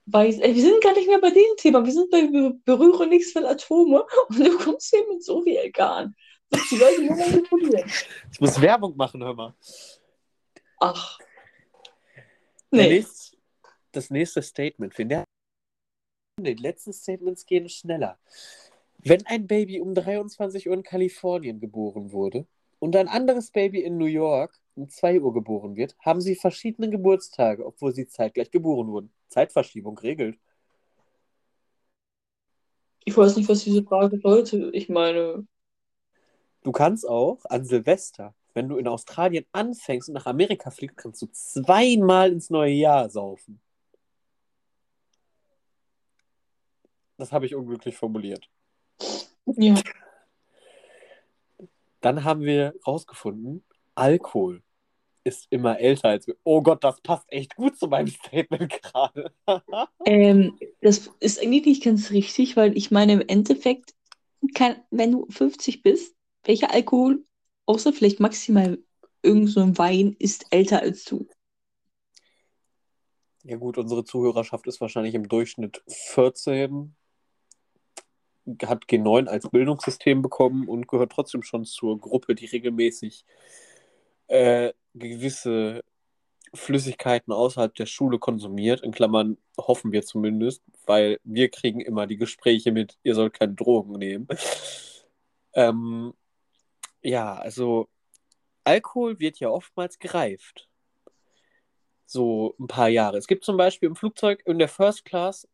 weiß. Ey, wir sind gar nicht mehr bei dem Thema. Wir sind bei Be- Berühre nichts von Atome und du kommst hier mit so wie LK an. Willst die Leute nur manipulieren? Ich muss Werbung machen, hör mal. Ach. Nee. nächste, das nächste Statement. Nähern- Die letzten Statements gehen schneller. Wenn ein Baby um 23 Uhr in Kalifornien geboren wurde und ein anderes Baby in New York um 2 Uhr geboren wird, haben sie verschiedene Geburtstage, obwohl sie zeitgleich geboren wurden. Zeitverschiebung regelt. Ich weiß nicht, was diese Frage sollte. Ich meine, Du kannst auch an Silvester, wenn du in Australien anfängst und nach Amerika fliegst, kannst du zweimal ins neue Jahr saufen. Das habe ich unglücklich formuliert. ja. Dann haben wir rausgefunden, Alkohol ist immer älter als wir. Oh Gott, das passt echt gut zu meinem Statement gerade. Ähm, das ist eigentlich nicht ganz richtig, weil ich meine, im Endeffekt, kann, wenn du 50 bist, welcher Alkohol, außer vielleicht maximal irgend so ein Wein, ist älter als du? Ja gut, unsere Zuhörerschaft ist wahrscheinlich im Durchschnitt 14, hat G9 als Bildungssystem bekommen und gehört trotzdem schon zur Gruppe, die regelmäßig äh, gewisse Flüssigkeiten außerhalb der Schule konsumiert, in Klammern hoffen wir zumindest, weil wir kriegen immer die Gespräche mit, ihr sollt keine Drogen nehmen. ähm, ja, also Alkohol wird ja oftmals gereift. So ein paar Jahre. Es gibt zum Beispiel im Flugzeug in der First Class,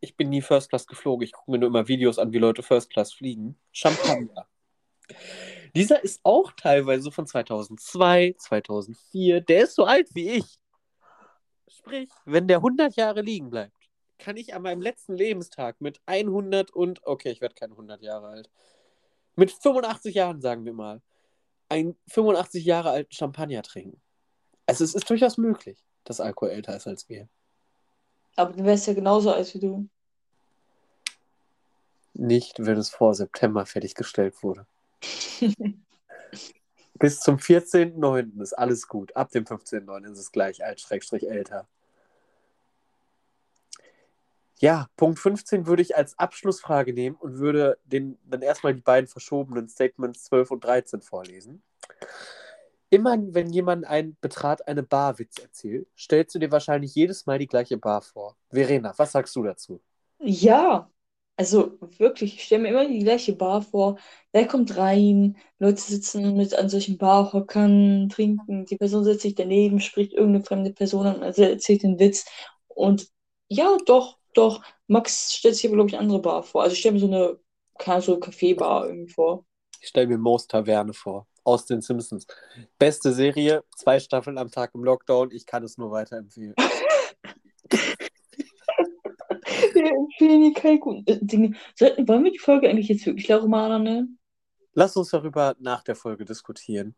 ich bin nie First Class geflogen, ich gucke mir nur immer Videos an, wie Leute First Class fliegen, Champagner. Dieser ist auch teilweise von 2002, 2004. Der ist so alt wie ich. Sprich, wenn der 100 Jahre liegen bleibt, kann ich an meinem letzten Lebenstag mit 100 und, okay, ich werde keine 100 Jahre alt, mit 85 Jahren, sagen wir mal, einen 85 Jahre alten Champagner trinken. Also es ist durchaus möglich, dass Alkohol älter ist als wir. Aber du wärst ja genauso alt wie du. Nicht, wenn es vor September fertiggestellt wurde. Bis zum 14.09. ist alles gut. Ab dem 15.09. ist es gleich alt, Schrägstrich älter. Ja, Punkt 15 würde ich als Abschlussfrage nehmen und würde den, dann erstmal die beiden verschobenen Statements 12 und 13 vorlesen. Immer wenn jemand ein Betrat eine Barwitz erzählt, stellst du dir wahrscheinlich jedes Mal die gleiche Bar vor. Verena, was sagst du dazu? Ja, also wirklich, ich stelle mir immer die gleiche Bar vor. Wer kommt rein? Leute sitzen mit an solchen Barhockern, trinken. Die Person setzt sich daneben, spricht irgendeine fremde Person an, also erzählt den Witz. Und ja, doch, doch. Max stellt sich aber, glaube ich, eine andere Bar vor. Also ich stelle mir so eine, keine so Kaffeebar irgendwie vor. Ich stelle mir Moos Taverne vor. Aus den Simpsons. Beste Serie, zwei Staffeln am Tag im Lockdown. Ich kann es nur weiterempfehlen. Wir empfehlen hier keine guten äh, Dinge. Sollten, wollen wir die Folge eigentlich jetzt wirklich Laromana nennen? Lass uns darüber nach der Folge diskutieren.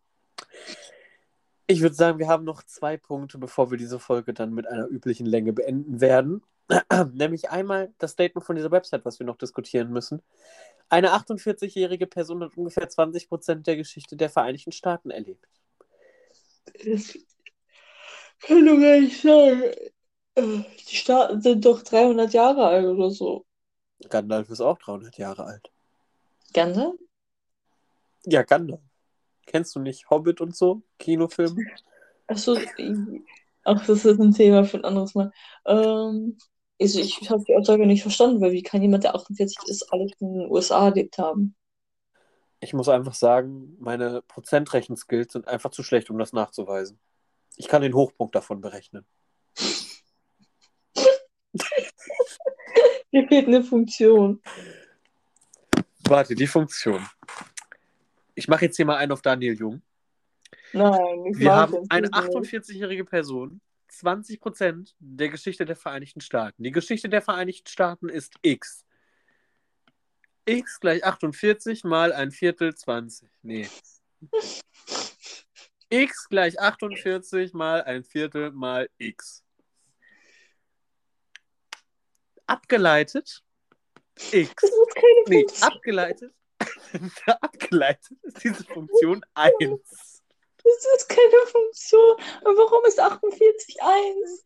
Ich würde sagen, wir haben noch zwei Punkte, bevor wir diese Folge dann mit einer üblichen Länge beenden werden. Nämlich einmal das Statement von dieser Website, was wir noch diskutieren müssen. Eine 48-jährige Person hat ungefähr 20 Prozent der Geschichte der Vereinigten Staaten erlebt. Das kann doch gar nicht sein. Äh, Die Staaten sind doch 300 Jahre alt oder so. Gandalf ist auch 300 Jahre alt. Gandalf? Ja, Gandalf. Kennst du nicht Hobbit und so? Kinofilme? Achso, ach, das ist ein Thema für ein anderes Mal. Ähm, also ich habe die Aussage nicht verstanden, weil wie kann jemand, der 48 ist, alles in den USA erlebt haben? Ich muss einfach sagen, meine Prozentrechenskills sind einfach zu schlecht, um das nachzuweisen. Ich kann den Hochpunkt davon berechnen. Hier fehlt eine Funktion. Warte, die Funktion. Ich mache jetzt hier mal einen auf Daniel Jung. Nein, ich Wir haben eine nicht. 48-jährige Person, 20% der Geschichte der Vereinigten Staaten. Die Geschichte der Vereinigten Staaten ist X. X gleich 48 mal ein Viertel 20. Nee. X gleich 48 mal ein Viertel mal X. Abgeleitet X. Das ist keine Nee, abgeleitet. abgeleitet ist diese Funktion 1. Das ist keine Funktion. Und warum ist 48 1?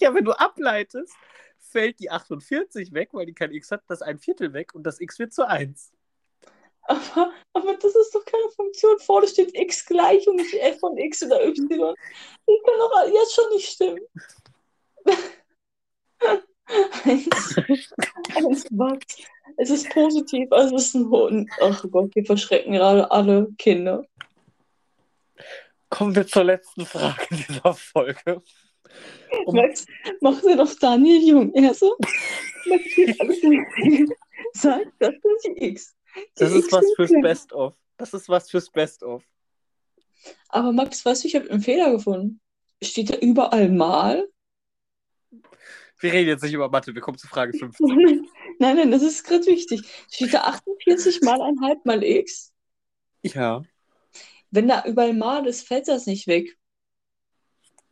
Ja, wenn du ableitest, fällt die 48 weg, weil die kein X hat, das ein Viertel weg und das X wird zu 1. Aber, aber das ist doch keine Funktion. Vorne steht x gleich und nicht f von x oder y. Das kann doch jetzt schon nicht stimmen. Eins, eins was? Es ist positiv, also es ist ein Hund. Ach Gott, wir verschrecken gerade alle Kinder. Kommen wir zur letzten Frage dieser Folge. Um, Max, mach dir doch Daniel Jung. Er so, Max, das ist X. Das ist was fürs. Best-of. Das ist was fürs Best-of. Aber Max, weißt du, ich habe einen Fehler gefunden. Steht da überall mal? Wir reden jetzt nicht über Mathe, wir kommen zu Frage 5. Nein, nein, das ist gerade wichtig. Steht da 48 mal ein halb mal x? Ja. Wenn da überall Mal ist, fällt das nicht weg.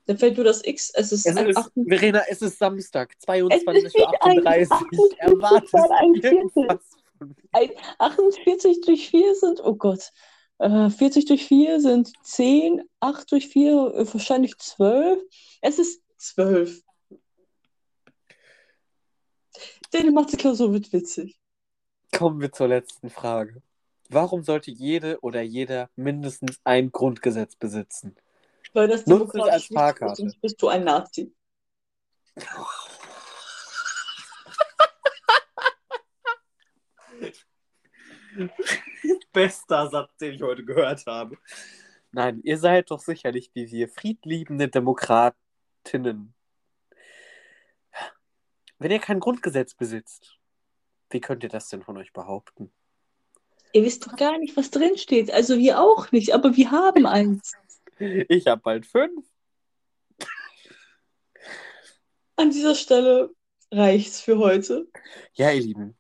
Dann fällt nur das X. Es ist, Es ist, 28 Verena, es ist Samstag, Es ist nicht 22.38 Uhr. Erwartest ein du Viertel. irgendwas von mir? ein- 48 durch 4 sind, oh Gott, äh, 40 durch 4 sind 10, 8 durch 4 äh, wahrscheinlich 12. Es ist 12. Deine Mathe-Klausur wird witzig. Kommen wir zur letzten Frage. Warum sollte jede oder jeder mindestens ein Grundgesetz besitzen? Weil das Nutzt es als Fahrkarte. sonst bist du ein Nazi. Bester Satz, den ich heute gehört habe. Nein, ihr seid doch sicherlich wie wir friedliebende Demokratinnen. Wenn ihr kein Grundgesetz besitzt, wie könnt ihr das denn von euch behaupten? Ihr wisst doch gar nicht, was drin steht. Also wir auch nicht, aber wir haben eins. Ich habe bald fünf. An dieser Stelle reicht's für heute. Ja, ihr Lieben.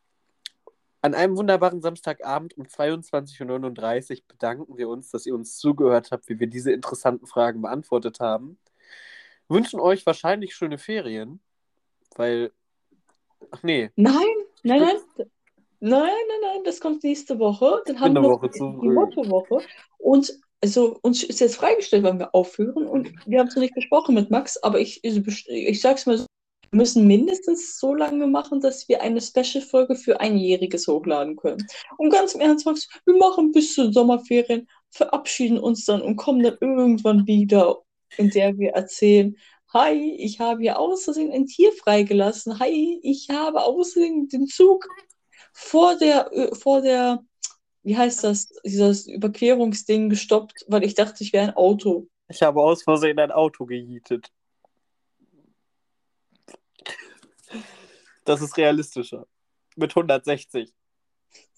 An einem wunderbaren Samstagabend um 22.39 Uhr bedanken wir uns, dass ihr uns zugehört habt, wie wir diese interessanten Fragen beantwortet haben. Wünschen euch wahrscheinlich schöne Ferien, weil. Ach nee, Nein, nein, nein. Nein, nein, nein, das kommt nächste Woche. Dann haben wir Woche die. Mottowoche. Und also, uns ist jetzt freigestellt, wann wir aufhören. Und wir haben es noch nicht besprochen mit Max, aber ich, ich, ich sag's mal so, wir müssen mindestens so lange machen, dass wir eine Special-Folge für Einjähriges hochladen können. Und ganz im Ernst, Max, wir machen bis zu Sommerferien, verabschieden uns dann und kommen dann irgendwann wieder, in der wir erzählen, Hi, ich habe hier außerdem ein Tier freigelassen. Hi, ich habe außerdem den Zug vor der, vor der, wie heißt das, dieses Überquerungsding gestoppt, weil ich dachte, ich wäre ein Auto. Ich habe aus Versehen ein Auto gejietet. Das ist realistischer. Mit 160.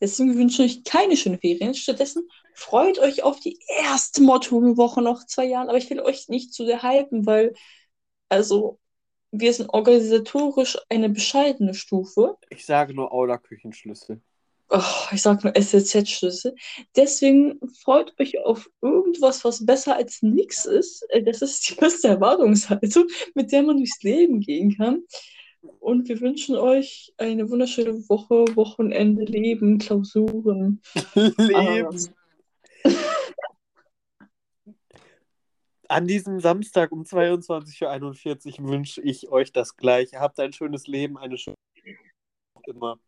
Deswegen wünsche ich euch keine schönen Ferien. Stattdessen freut euch auf die erste Motto-Woche noch zwei Jahren. Aber ich will euch nicht zu sehr hypen, weil, also, wir sind organisatorisch eine bescheidene Stufe. Ich sage nur Aula-Küchenschlüssel. Oh, ich sag nur SLZ-Schlüssel. Deswegen freut euch auf irgendwas, was besser als nichts ist. Äh, Das ist die beste Erwartungshaltung, mit der man durchs Leben gehen kann. Und wir wünschen euch eine wunderschöne Woche, Wochenende, Leben, Klausuren. Leben. An diesem Samstag um 22.41 Uhr wünsche ich euch das Gleiche. Habt ein schönes Leben, eine schöne immer.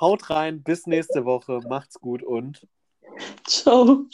Haut rein, bis nächste Woche. Macht's gut und Ciao.